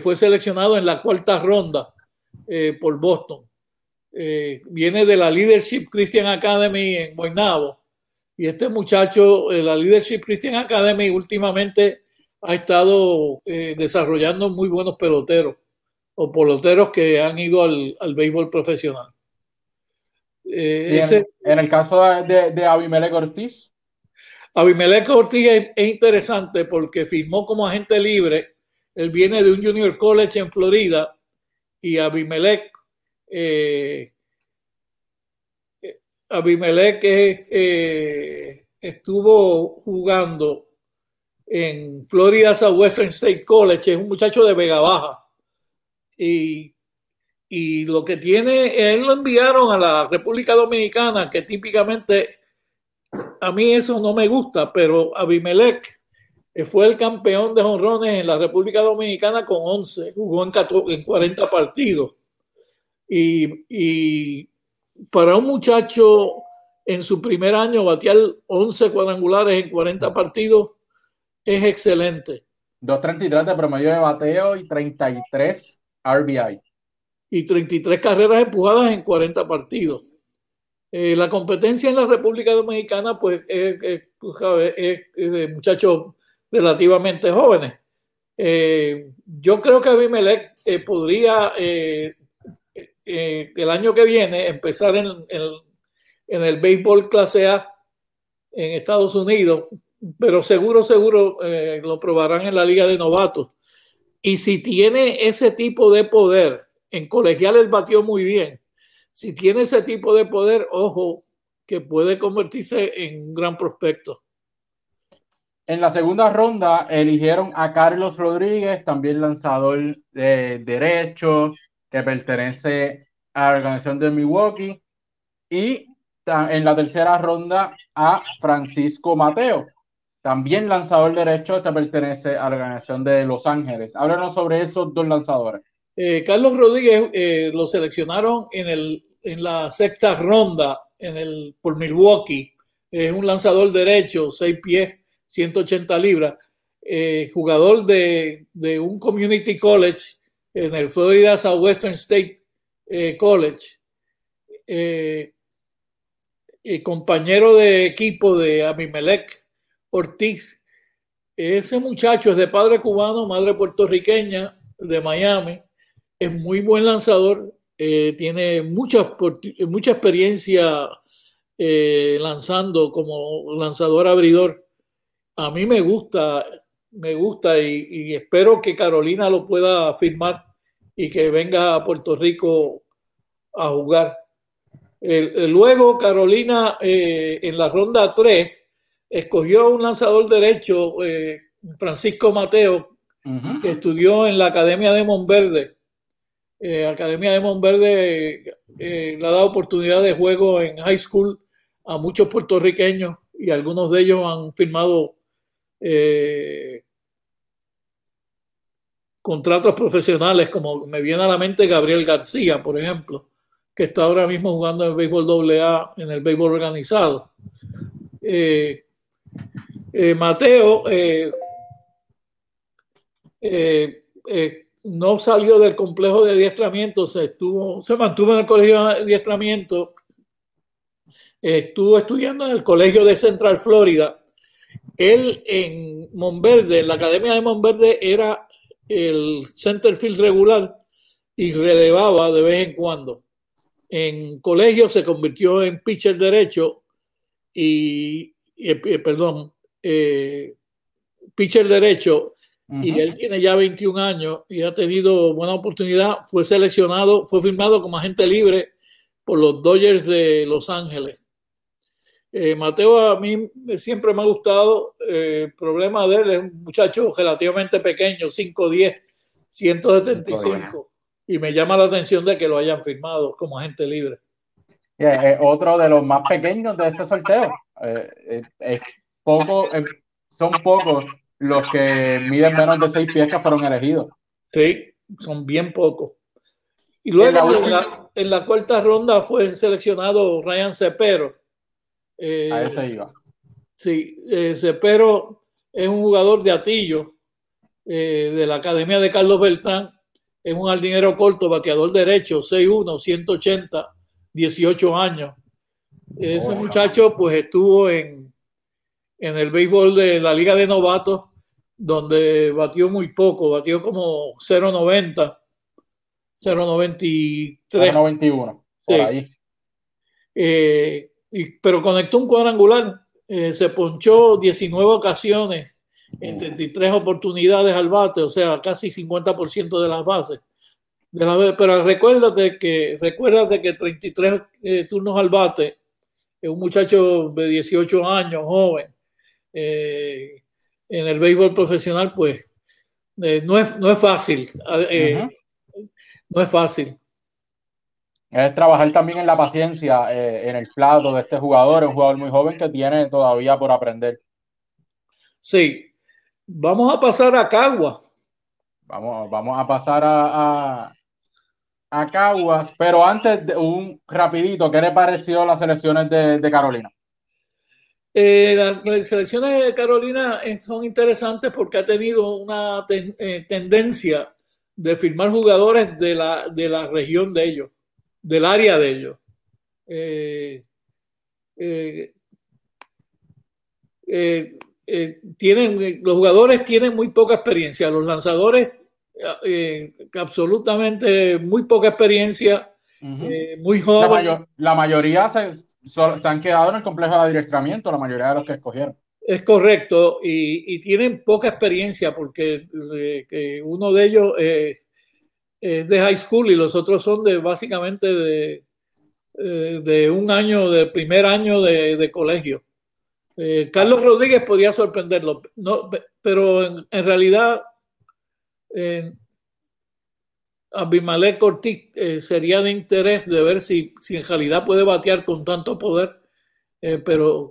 fue seleccionado en la cuarta ronda por Boston. Eh, viene de la Leadership Christian Academy en Guaynabo. Y este muchacho, eh, la Leadership Christian Academy, últimamente ha estado eh, desarrollando muy buenos peloteros o peloteros que han ido al, al béisbol profesional. en, el caso de, de Abimelec Ortiz. Abimelec Ortiz es, es, interesante porque firmó como agente libre. Él viene de un junior college en Florida y Abimelec eh, Abimelech eh, estuvo jugando en Florida Southwestern State College, es un muchacho de Vega Baja. Y, y lo que tiene, él lo enviaron a la República Dominicana, que típicamente a mí eso no me gusta, pero Abimelech eh, fue el campeón de jonrones en la República Dominicana con 11, jugó en, en 40 partidos. Y, para un muchacho en su primer año batear 11 cuadrangulares en 40 partidos es excelente. 2.33 de promedio de bateo y 33 RBI. Y 33 carreras empujadas en 40 partidos. Eh, la competencia en la República Dominicana, pues, es, de muchachos relativamente jóvenes. Eh, yo creo que Abimelech eh, podría el año que viene empezar en, en el béisbol clase A en Estados Unidos, pero seguro, seguro lo probarán en la liga de novatos. Y si tiene ese tipo de poder, en colegial él batió muy bien, si tiene ese tipo de poder, ojo, que puede convertirse en un gran prospecto. En la segunda ronda eligieron a Carlos Rodríguez, también lanzador de derecho, que pertenece a la organización de Milwaukee. Y en la tercera ronda a Francisco Mateo, también lanzador derecho, que pertenece a la organización de Los Ángeles. Háblanos sobre esos dos lanzadores. Eh, Carlos Rodríguez eh, lo seleccionaron en, el, en la sexta ronda en el, por Milwaukee. Es un lanzador derecho, 6 pies, 180 libras. Eh, jugador de, de, un community college en el Florida Southwestern State College. compañero de equipo de Amimelec Ortiz. Ese muchacho es de padre cubano, madre puertorriqueña, de Miami es muy buen lanzador, eh, tiene mucha, mucha experiencia eh, lanzando como lanzador abridor. A mí me gusta, me gusta y, espero que Carolina lo pueda firmar y que venga a Puerto Rico a jugar. luego Carolina eh, en la ronda 3 escogió un lanzador derecho, Francisco Mateo, que estudió en la Academia de Monverde eh, Academia de Monverde eh, le ha dado oportunidad de juego en high school a muchos puertorriqueños y algunos de ellos han firmado eh, contratos profesionales, como me viene a la mente Gabriel García, por ejemplo, que está ahora mismo jugando en el béisbol AA en el béisbol organizado. Mateo no salió del complejo de adiestramiento, se, estuvo, se mantuvo en el colegio de adiestramiento, estuvo estudiando en el colegio de Central Florida. Él en Monverde, en la academia de Monverde, era el centerfield regular y relevaba de vez en cuando. En colegio se convirtió en pitcher derecho y, eh, perdón, eh, pitcher derecho y él tiene ya 21 años y ha tenido buena oportunidad. Fue seleccionado, fue firmado como agente libre por los Dodgers de Los Ángeles. Eh, Mateo a mí siempre me ha gustado. Eh, el problema de él es un muchacho relativamente pequeño, 5'10, 175. Y me llama la atención de que lo hayan firmado como agente libre. Eh, otro de los más pequeños de este sorteo. poco, son pocos los que miden menos de seis pies que fueron elegidos. Sí, son bien pocos. Y luego en la, cuarta ronda fue seleccionado Ryan Cepero. Eh, a ese iba. Sí, eh, Cepero es un jugador de Atillo, eh, de la Academia de Carlos Beltrán. Es un jardinero corto, bateador derecho, 6'1, 180, 18 años. Ese muchacho pues estuvo en, en el béisbol de la Liga de Novatos donde batió muy poco, batió como 0.90, 0.93. 0.91, por ahí. Eh, pero conectó un cuadrangular, eh, se ponchó 19 ocasiones en 33 oportunidades al bate, o sea, casi 50% de las bases. De la, pero recuérdate que, recuérdate que 33 eh, turnos al bate, es un muchacho de 18 años, joven, eh, en el béisbol profesional, pues eh, no, es, no es fácil. Eh, no es fácil. Es trabajar también en la paciencia, eh, en el plato de este jugador, un jugador muy joven que tiene todavía por aprender. Sí. Vamos a pasar a Caguas. Vamos, vamos a pasar a, a, Caguas, pero antes de un rapidito, ¿qué le pareció las selecciones de, de Carolina? Eh, las, selecciones de Carolina eh, son interesantes porque ha tenido una eh, tendencia de firmar jugadores de la, de la región de ellos, del área de ellos. tienen, los jugadores tienen muy poca experiencia, los lanzadores absolutamente muy poca experiencia, muy jóvenes. La, mayoría se, se han quedado en el complejo de adiestramiento, la mayoría de los que escogieron. Es correcto, y, tienen poca experiencia porque uno de ellos eh, es de high school y los otros son de básicamente de, eh, un año, de primer año de, colegio. Eh, Carlos Rodríguez podría sorprenderlo, no, pero en, realidad Abimelech Ortiz eh, sería de interés de ver si, si, en realidad puede batear con tanto poder, eh, pero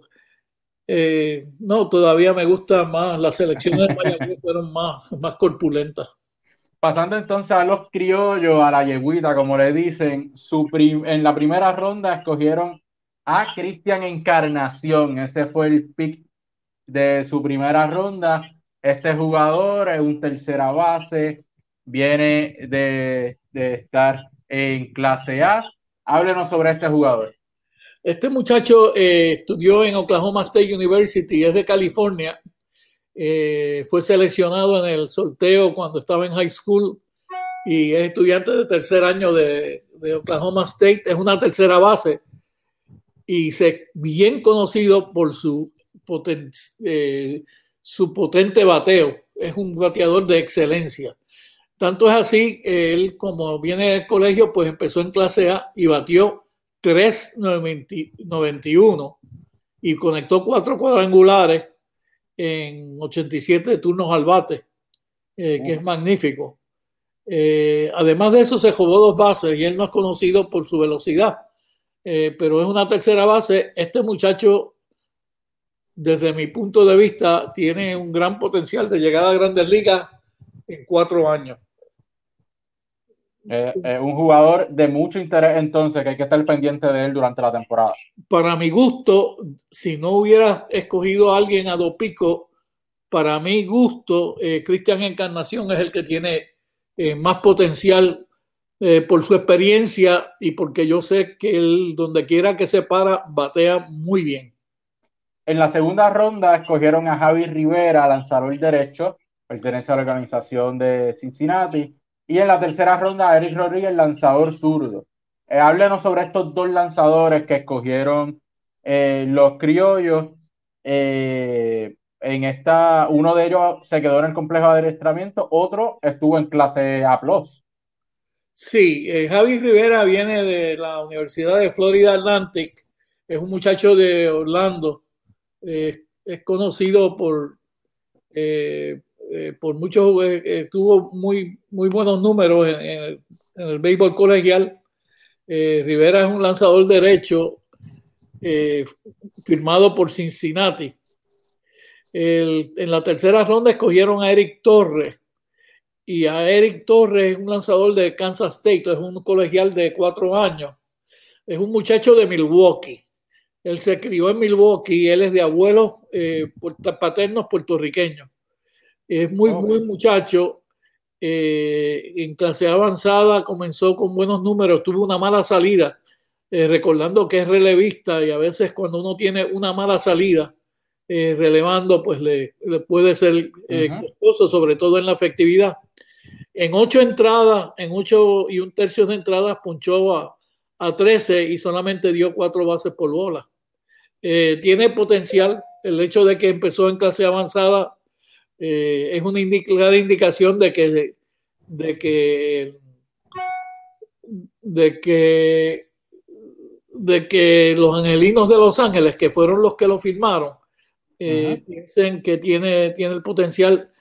eh, no, todavía me gusta más, las selecciones de Mayagüez fueron más, más corpulentas. Pasando entonces a los criollos, a la yeguita, como le dicen, su en la primera ronda escogieron a Cristian Encarnación, ese fue el pick de su primera ronda. Este jugador es un tercera base, viene de, estar en clase A. Háblenos sobre este jugador. Este muchacho eh, estudió en Oklahoma State University, es de California. Eh, fue seleccionado en el sorteo cuando estaba en high school y es estudiante de tercer año de, Oklahoma State. Es una tercera base y se bien conocido por su, eh, su potente bateo. Es un bateador de excelencia. Tanto es así, él como viene del colegio, pues empezó en clase A y batió 3.91 y conectó cuatro cuadrangulares en 87 turnos al bate, eh, que es magnífico. Eh, además de eso, se jugó dos bases y él no es conocido por su velocidad, eh, pero es una tercera base. Este muchacho, desde mi punto de vista, tiene un gran potencial de llegada a grandes ligas en cuatro años. Eh, eh, un jugador de mucho interés entonces que hay que estar pendiente de él durante la temporada. Para mi gusto, si no hubiera escogido a alguien a Dopico, para mi gusto, eh, Cristian Encarnación es el que tiene más potencial por su experiencia y porque yo sé que él, donde quiera que se para, batea muy bien. En la segunda ronda escogieron a Javi Rivera, lanzador derecho, pertenece a la organización de Cincinnati y en la tercera ronda, Eric Rodríguez, lanzador zurdo. Eh, háblenos sobre estos dos lanzadores que escogieron eh, los criollos. Eh, en esta, uno de ellos se quedó en el complejo de adiestramiento, otro estuvo en clase A. Sí, Javi Rivera viene de la Universidad de Florida Atlantic, es un muchacho de Orlando, es conocido por, eh, por muchos, eh, eh, tuvo muy, muy buenos números en, el, béisbol colegial. Rivera es un lanzador derecho firmado por Cincinnati. en la tercera ronda escogieron a Eric Torres. Y a Eric Torres es un lanzador de Kansas State, es un colegial de cuatro años. Es un muchacho de Milwaukee. Él se crió en Milwaukee, él es de abuelos paternos puertorriqueños. Es muy, muy muchacho. Eh, en clase avanzada comenzó con buenos números, tuvo una mala salida, eh, recordando que es relevista y a veces cuando uno tiene una mala salida eh, relevando, pues le, puede ser costoso, sobre todo en la efectividad. En ocho entradas, en ocho y un tercio de entradas, punchó a, a 13 y solamente dio cuatro bases por bola. tiene potencial. El hecho de que empezó en clase avanzada eh, es una clara indicación de que, de, que, de que, de que los angelinos de Los Ángeles, que fueron los que lo firmaron, eh, piensen que tiene, tiene el potencial,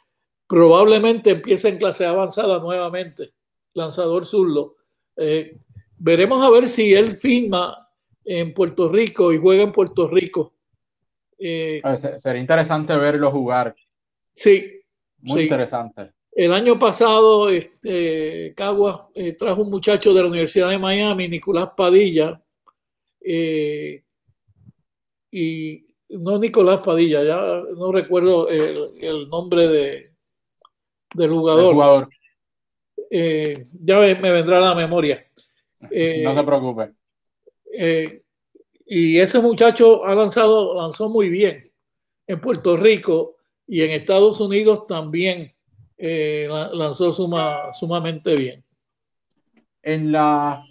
probablemente empiece en clase avanzada nuevamente, lanzador zurdo. Eh, veremos a ver si él firma en Puerto Rico y juega en Puerto Rico. sería interesante verlo jugar. Sí. Muy interesante. El año pasado, este, Caguas eh, trajo un muchacho de la Universidad de Miami, Nicolás Padilla, eh, y no Nicolás Padilla, ya no recuerdo el, nombre de, del jugador. Eh, ya me, vendrá a la memoria. no se preocupe. y ese muchacho ha lanzado, lanzó muy bien en Puerto Rico y en Estados Unidos también lanzó suma, sumamente bien. En la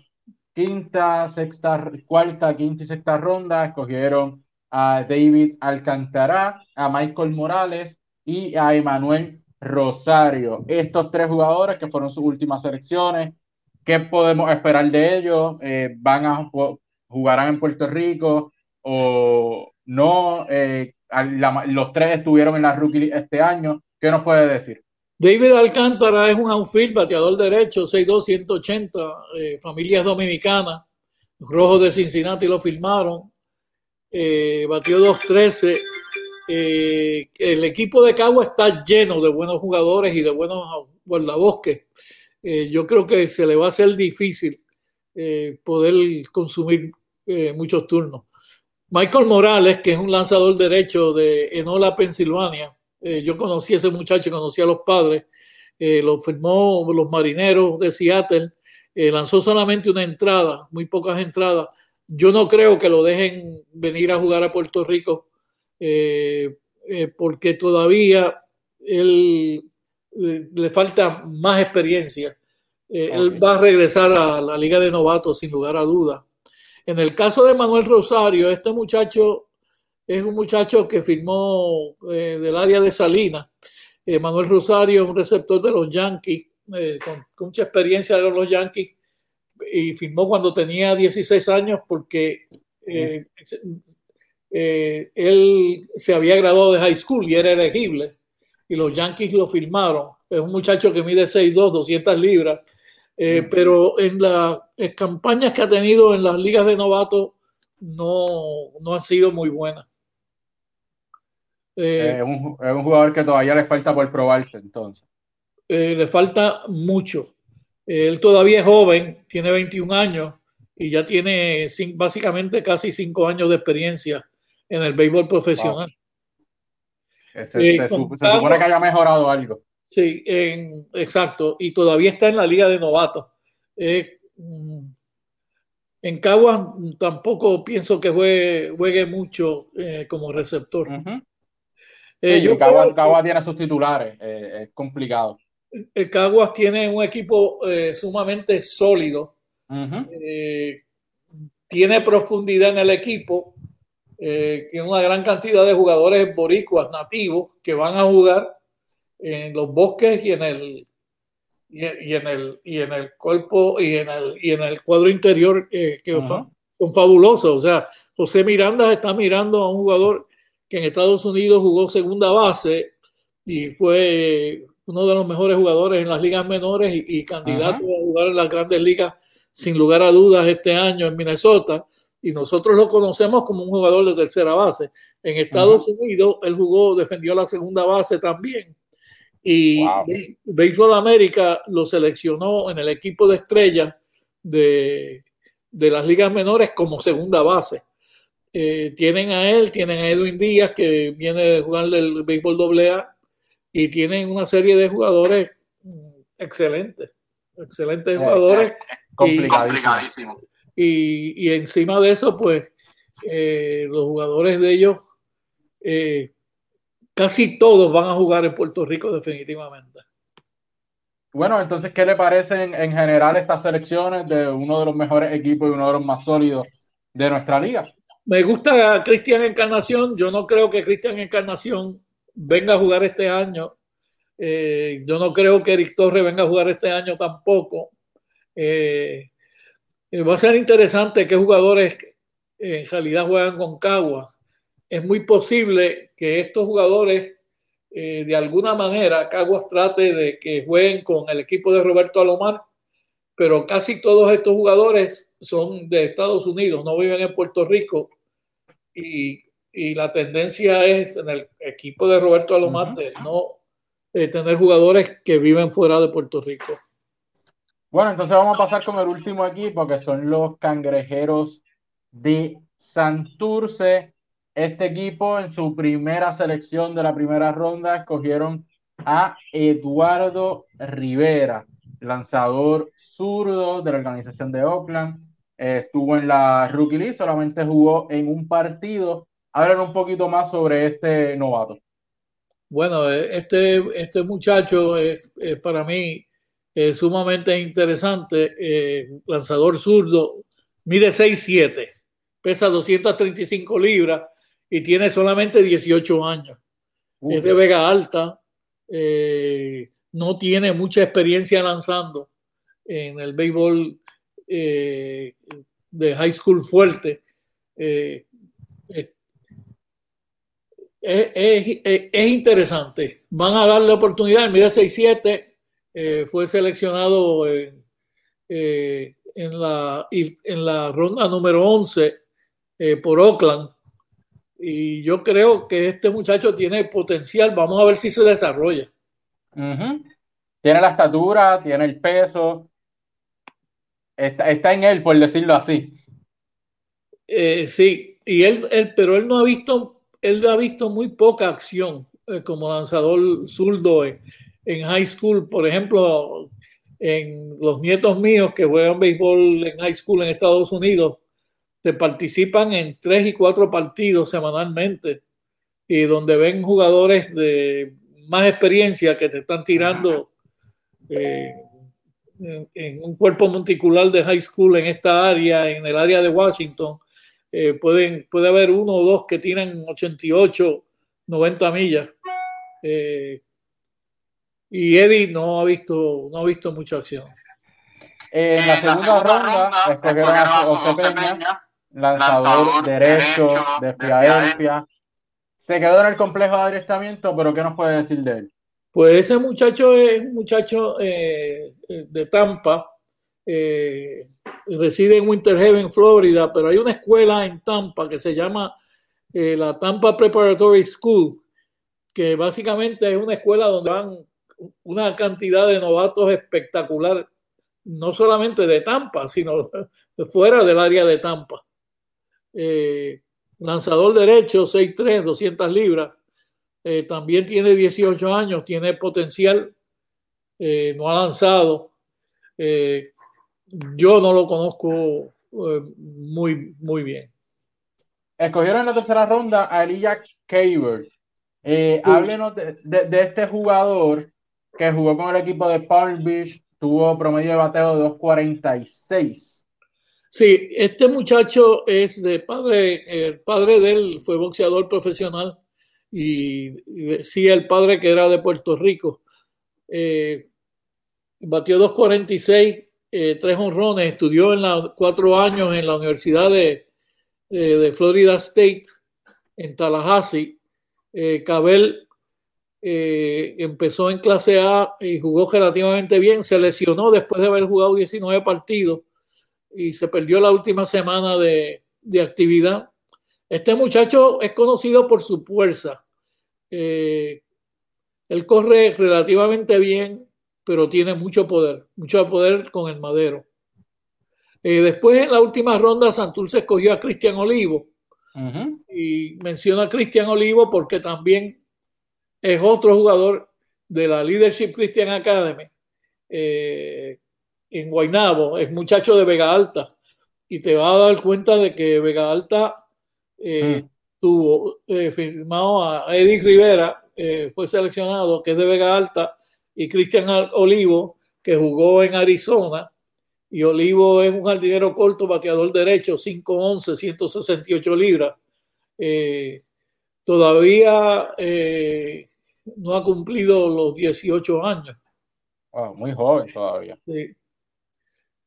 quinta, sexta, cuarta, quinta y sexta ronda escogieron a David Alcantará, a Michael Morales y a Emanuel Rosario. Estos tres jugadores que fueron sus últimas selecciones, ¿qué podemos esperar de ellos? Eh, ¿Van a jugarán en Puerto Rico o no? Eh, los tres estuvieron en la rookie este año. ¿Qué nos puede decir? David Alcántara es un outfield, bateador derecho, 6'2", 180, eh, familias dominicanas. Rojos de Cincinnati lo firmaron. Eh, batió 2'13". Eh, el equipo de Cagua está lleno de buenos jugadores y de buenos guardabosques. Eh, yo creo que se le va a hacer difícil eh, poder consumir muchos turnos. Michael Morales, que es un lanzador derecho de Enola, Pensilvania, eh, yo conocí a ese muchacho, conocí a los padres, eh, lo firmó los marineros de Seattle, eh, lanzó solamente una entrada, muy pocas entradas. Yo no creo que lo dejen venir a jugar a Puerto Rico porque todavía él le falta más experiencia. Él va a regresar a la Liga de Novatos sin lugar a dudas. En el caso de Manuel Rosario, este muchacho es un muchacho que firmó eh, del área de Salinas. Eh, Manuel Rosario, un receptor de los Yankees, eh, con, mucha experiencia de los Yankees, y firmó cuando tenía 16 años porque él se había graduado de high school y era elegible, y los Yankees lo firmaron. Es un muchacho que mide 6'2, 200 libras, pero en las campañas que ha tenido en las ligas de novatos no, no han sido muy buenas. Eh, es, un, jugador que todavía le falta por probarse, entonces. Eh, le falta mucho. Él todavía es joven, tiene 21 años y ya tiene básicamente casi 5 años de experiencia en el béisbol profesional. Eh, se, supone que haya mejorado algo. Sí, exacto. Y todavía está en la liga de novatos. Mm, en Caguas tampoco pienso que juegue, mucho como receptor. Eh, yo Caguas, tiene sus titulares, eh, es complicado. El Caguas tiene un equipo eh, sumamente sólido, tiene profundidad en el equipo, tiene una gran cantidad de jugadores boricuas nativos que van a jugar en los bosques y en el y, en el y en el cuerpo y en el y en el cuadro interior que son, son fabulosos. O sea, José Miranda está mirando a un jugador que en Estados Unidos jugó segunda base y fue uno de los mejores jugadores en las ligas menores y, candidato a jugar en las grandes ligas sin lugar a dudas este año en Minnesota. Y nosotros lo conocemos como un jugador de tercera base. En Estados Unidos él jugó, defendió la segunda base también. Y Baseball América lo seleccionó en el equipo de estrellas de, de las ligas menores como segunda base. Eh, tienen a él, tienen a Edwin Díaz, que viene de jugar del béisbol AA, y tienen una serie de jugadores excelentes, excelentes eh, jugadores. complicadísimo. Y, encima de eso, pues, eh, los jugadores de ellos, casi todos van a jugar en Puerto Rico definitivamente. Bueno, entonces, ¿qué le parecen en general estas selecciones de uno de los mejores equipos y uno de los más sólidos de nuestra liga? Me gusta Cristian Encarnación. Yo no creo que Cristian Encarnación venga a jugar este año. Eh, yo no creo que Eric Torres venga a jugar este año tampoco. Eh, eh, va a ser interesante qué jugadores en realidad juegan con Cagua. Es muy posible que estos jugadores, de alguna manera, Caguas trate de que jueguen con el equipo de Roberto Alomar, pero casi todos estos jugadores son de Estados Unidos, no viven en Puerto Rico y, la tendencia es en el equipo de Roberto Alomate no eh, tener jugadores que viven fuera de Puerto Rico. Bueno, entonces vamos a pasar con el último equipo que son los cangrejeros de Santurce. Este equipo en su primera selección de la primera ronda escogieron a Eduardo Rivera, lanzador zurdo de la organización de Oakland. Eh, estuvo en la Rookie League, solamente jugó en un partido. Hablan un poquito más sobre este novato. Bueno, eh, este, este muchacho es, para mí es sumamente interesante. Eh, lanzador zurdo, mide 6'7, pesa 235 libras y tiene solamente 18 años. Es de Vega Alta, eh, no tiene mucha experiencia lanzando en el béisbol de high school fuerte es, interesante. Van a darle oportunidad. En medio 6-7 eh, fue seleccionado eh, en, la, en la ronda número 11 eh, por Oakland. Y yo creo que este muchacho tiene potencial. Vamos a ver si se desarrolla. Tiene la estatura, tiene el peso. Está, está en él, por decirlo así. sí, y él, él, pero él no ha visto él ha visto muy poca acción eh, como lanzador zurdo en, high school. Por ejemplo, en los nietos míos que juegan béisbol en high school en Estados Unidos, te participan en tres y cuatro partidos semanalmente y donde ven jugadores de más experiencia que te están tirando eh, en, un cuerpo monticular de high school en esta área, en el área de Washington, eh, pueden, puede haber uno o dos que tienen 88, 90 millas. Eh, y Eddie no ha visto, no ha visto mucha acción. En la segunda, ronda, escogieron a José Peña, lanzador, derecho, de Filadelfia. Se quedó en el complejo de adiestramiento, pero ¿qué nos puede decir de él? Pues ese muchacho es un muchacho eh, de Tampa, eh, reside en Winter Haven, Florida, pero hay una escuela en Tampa que se llama eh, la Tampa Preparatory School, que básicamente es una escuela donde van una cantidad de novatos espectacular, no solamente de Tampa, sino fuera del área de Tampa. Eh, lanzador derecho, 6'3, 200 libras. también tiene 18 años, tiene potencial, no ha lanzado. Yo no lo conozco eh, muy, muy bien. Escogieron en la tercera ronda a Elijah Caber. Eh, háblenos de, este jugador que jugó con el equipo de Palm Beach, tuvo promedio de bateo de 2.46. Sí, este muchacho es de padre, el padre de él fue boxeador profesional y, decía el padre que era de Puerto Rico. Eh, batió 2.46 eh, tres honrones, estudió en la, cuatro años en la Universidad de, eh, Florida State, en Tallahassee. Cabel empezó en clase A y jugó relativamente bien, se lesionó después de haber jugado 19 partidos y se perdió la última semana de, de actividad. Este muchacho es conocido por su fuerza. él corre relativamente bien, pero tiene mucho poder, mucho poder con el madero. Eh, después en la última ronda Santurce escogió a Cristian Olivo y menciona a Cristian Olivo porque también es otro jugador de la Leadership Christian Academy eh, en Guaynabo, es muchacho de Vega Alta y te va a dar cuenta de que Vega Alta eh, mm. tuvo firmado a Eddie Rivera, fue seleccionado, que es de Vega Alta, y Cristian Olivo, que jugó en Arizona. Y Olivo es un jardinero corto, bateador derecho, 5'11, 168 libras. Eh, todavía eh, no ha cumplido los 18 años. muy joven todavía. Sí.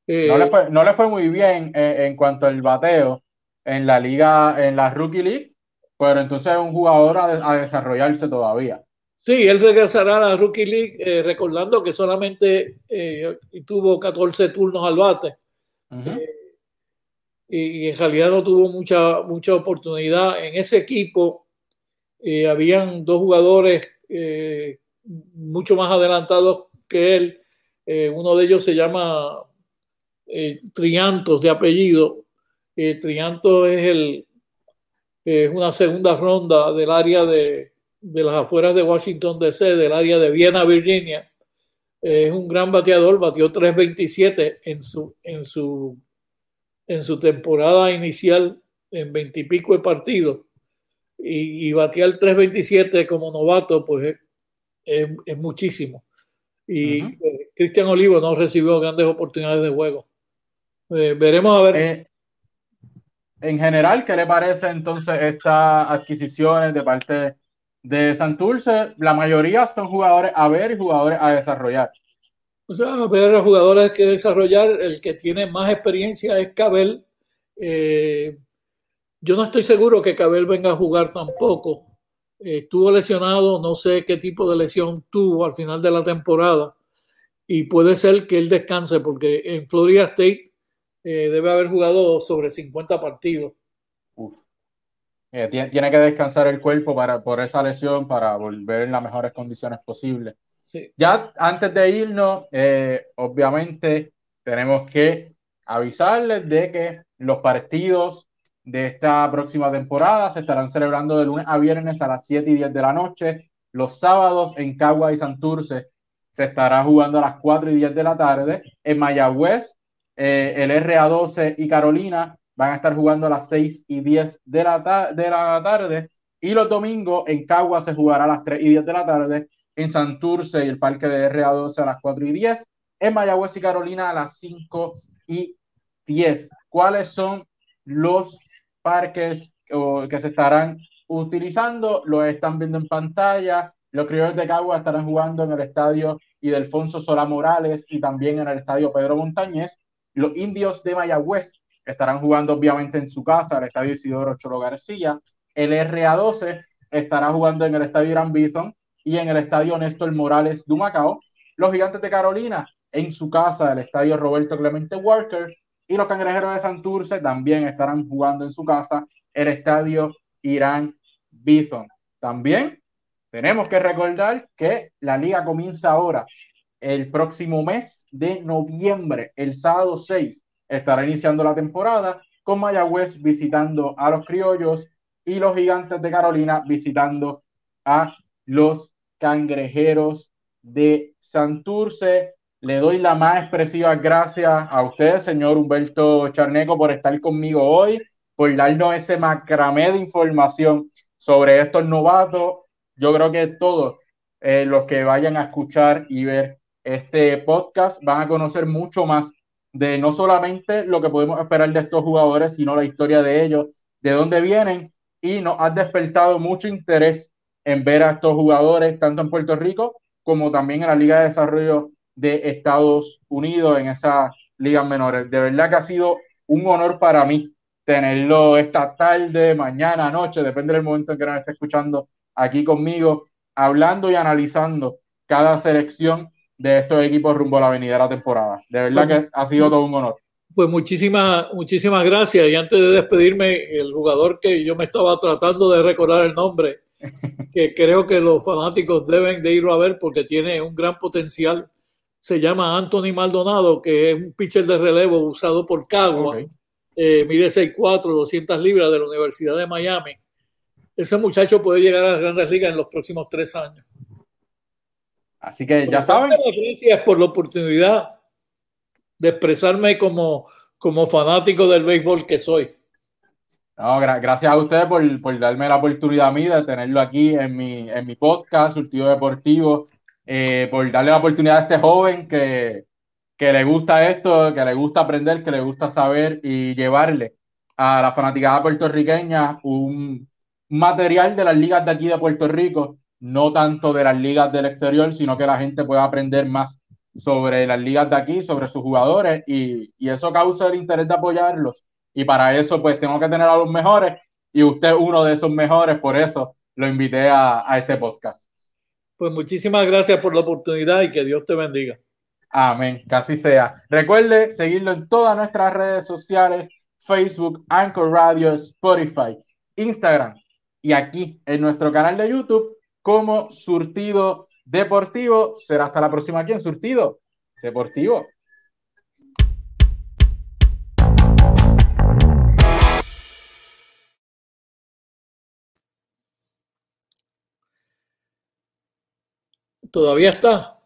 No, le fue, no, le fue, muy bien en, cuanto al bateo en la liga, en la Rookie League, pero entonces es un jugador a desarrollarse todavía. Sí, él regresará a la Rookie League eh, recordando que solamente eh, tuvo 14 turnos al bate. Eh, y, en realidad no tuvo mucha, mucha oportunidad. En ese equipo habían dos jugadores mucho más adelantados que él. uno de ellos se llama Triantos de apellido. Triantos es el, es una segunda ronda del área de, de las afueras de Washington DC, del área de Viena, Virginia. Es un gran bateador, batió 3.27 en su, en, su, en su temporada inicial en 20 y pico de partidos. Y, y batear 3.27 como novato, pues es, es muchísimo. Y eh, Cristian Olivo no recibió grandes oportunidades de juego. Eh, veremos a ver. Eh, en general, ¿qué le parece entonces estas adquisiciones de parte de Santurce? La mayoría son jugadores a ver y jugadores a desarrollar. O sea, a ver a jugadores que desarrollar. El que tiene más experiencia es Cabel. Eh, yo no estoy seguro que Cabel venga a jugar tampoco. estuvo lesionado, no sé qué tipo de lesión tuvo al final de la temporada. Y puede ser que él descanse porque en Florida State eh, debe haber jugado sobre 50 partidos. Eh, tiene, que descansar el cuerpo para, por esa lesión para volver en las mejores condiciones posibles. Ya antes de irnos, eh, obviamente tenemos que avisarles de que los partidos de esta próxima temporada se estarán celebrando de lunes a viernes a las 7 y 10 de la noche. Los sábados en Cagua y Santurce se estará jugando a las 4 y 10 de la tarde. En Mayagüez eh, el RA12 y Carolina van a estar jugando a las 6 y 10 de la, de la tarde. Y los domingos en Cagua se jugará a las 3 y 10 de la tarde. En Santurce y el parque de RA12 a las 4 y 10. En Mayagüez y Carolina a las 5 y 10. ¿Cuáles son los parques que se estarán utilizando? Lo están viendo en pantalla. Los criollos de Cagua estarán jugando en el estadio Idelfonso Sola Morales y también en el estadio Pedro Montañez. Los indios de Mayagüez estarán jugando obviamente en su casa, el estadio Isidoro Cholo García. El RA12 estará jugando en el estadio Irán Bison y en el estadio Néstor Morales de Macao. Los gigantes de Carolina en su casa, el estadio Roberto Clemente Walker. Y los cangrejeros de Santurce también estarán jugando en su casa, el estadio Irán Bison. También tenemos que recordar que la liga comienza ahora el próximo mes de noviembre, el sábado 6, estará iniciando la temporada con Mayagüez visitando a los criollos y los gigantes de Carolina visitando a los cangrejeros de Santurce. Le doy la más expresiva gracias a usted, señor Humberto Charneco, por estar conmigo hoy, por darnos ese macramé de información sobre estos novatos. Yo creo que todos eh, los que vayan a escuchar y ver este podcast van a conocer mucho más de no solamente lo que podemos esperar de estos jugadores, sino la historia de ellos, de dónde vienen, y nos ha despertado mucho interés en ver a estos jugadores, tanto en Puerto Rico como también en la Liga de Desarrollo de Estados Unidos, en esas ligas menores. De verdad que ha sido un honor para mí tenerlo esta tarde, mañana, noche, depende del momento en que nos esté escuchando aquí conmigo, hablando y analizando cada selección de estos equipos rumbo a la venidera temporada. De verdad pues, que ha sido todo un honor. Pues muchísimas, muchísimas gracias. Y antes de despedirme, el jugador que yo me estaba tratando de recordar el nombre, que creo que los fanáticos deben de irlo a ver porque tiene un gran potencial, se llama Anthony Maldonado, que es un pitcher de relevo usado por Cagua. Eh, mide 6'4, 200 libras de la Universidad de Miami. Ese muchacho puede llegar a las grandes ligas en los próximos tres años. Así que ya saben. Gracias por la oportunidad de expresarme como, como fanático del béisbol que soy. No, gracias a ustedes por, por, darme la oportunidad a mí de tenerlo aquí en mi, en mi podcast, Surtido Deportivo, eh, por darle la oportunidad a este joven que, que le gusta esto, que le gusta aprender, que le gusta saber y llevarle a la fanaticada puertorriqueña un material de las ligas de aquí de Puerto Rico no tanto de las ligas del exterior, sino que la gente pueda aprender más sobre las ligas de aquí, sobre sus jugadores, y, eso causa el interés de apoyarlos. Y para eso, pues tengo que tener a los mejores, y usted uno de esos mejores, por eso lo invité a, a este podcast. Pues muchísimas gracias por la oportunidad y que Dios te bendiga. Amén, que así sea. Recuerde seguirlo en todas nuestras redes sociales, Facebook, Anchor Radio, Spotify, Instagram y aquí en nuestro canal de YouTube como Surtido Deportivo. Será hasta la próxima aquí en Surtido Deportivo. ¿Todavía está?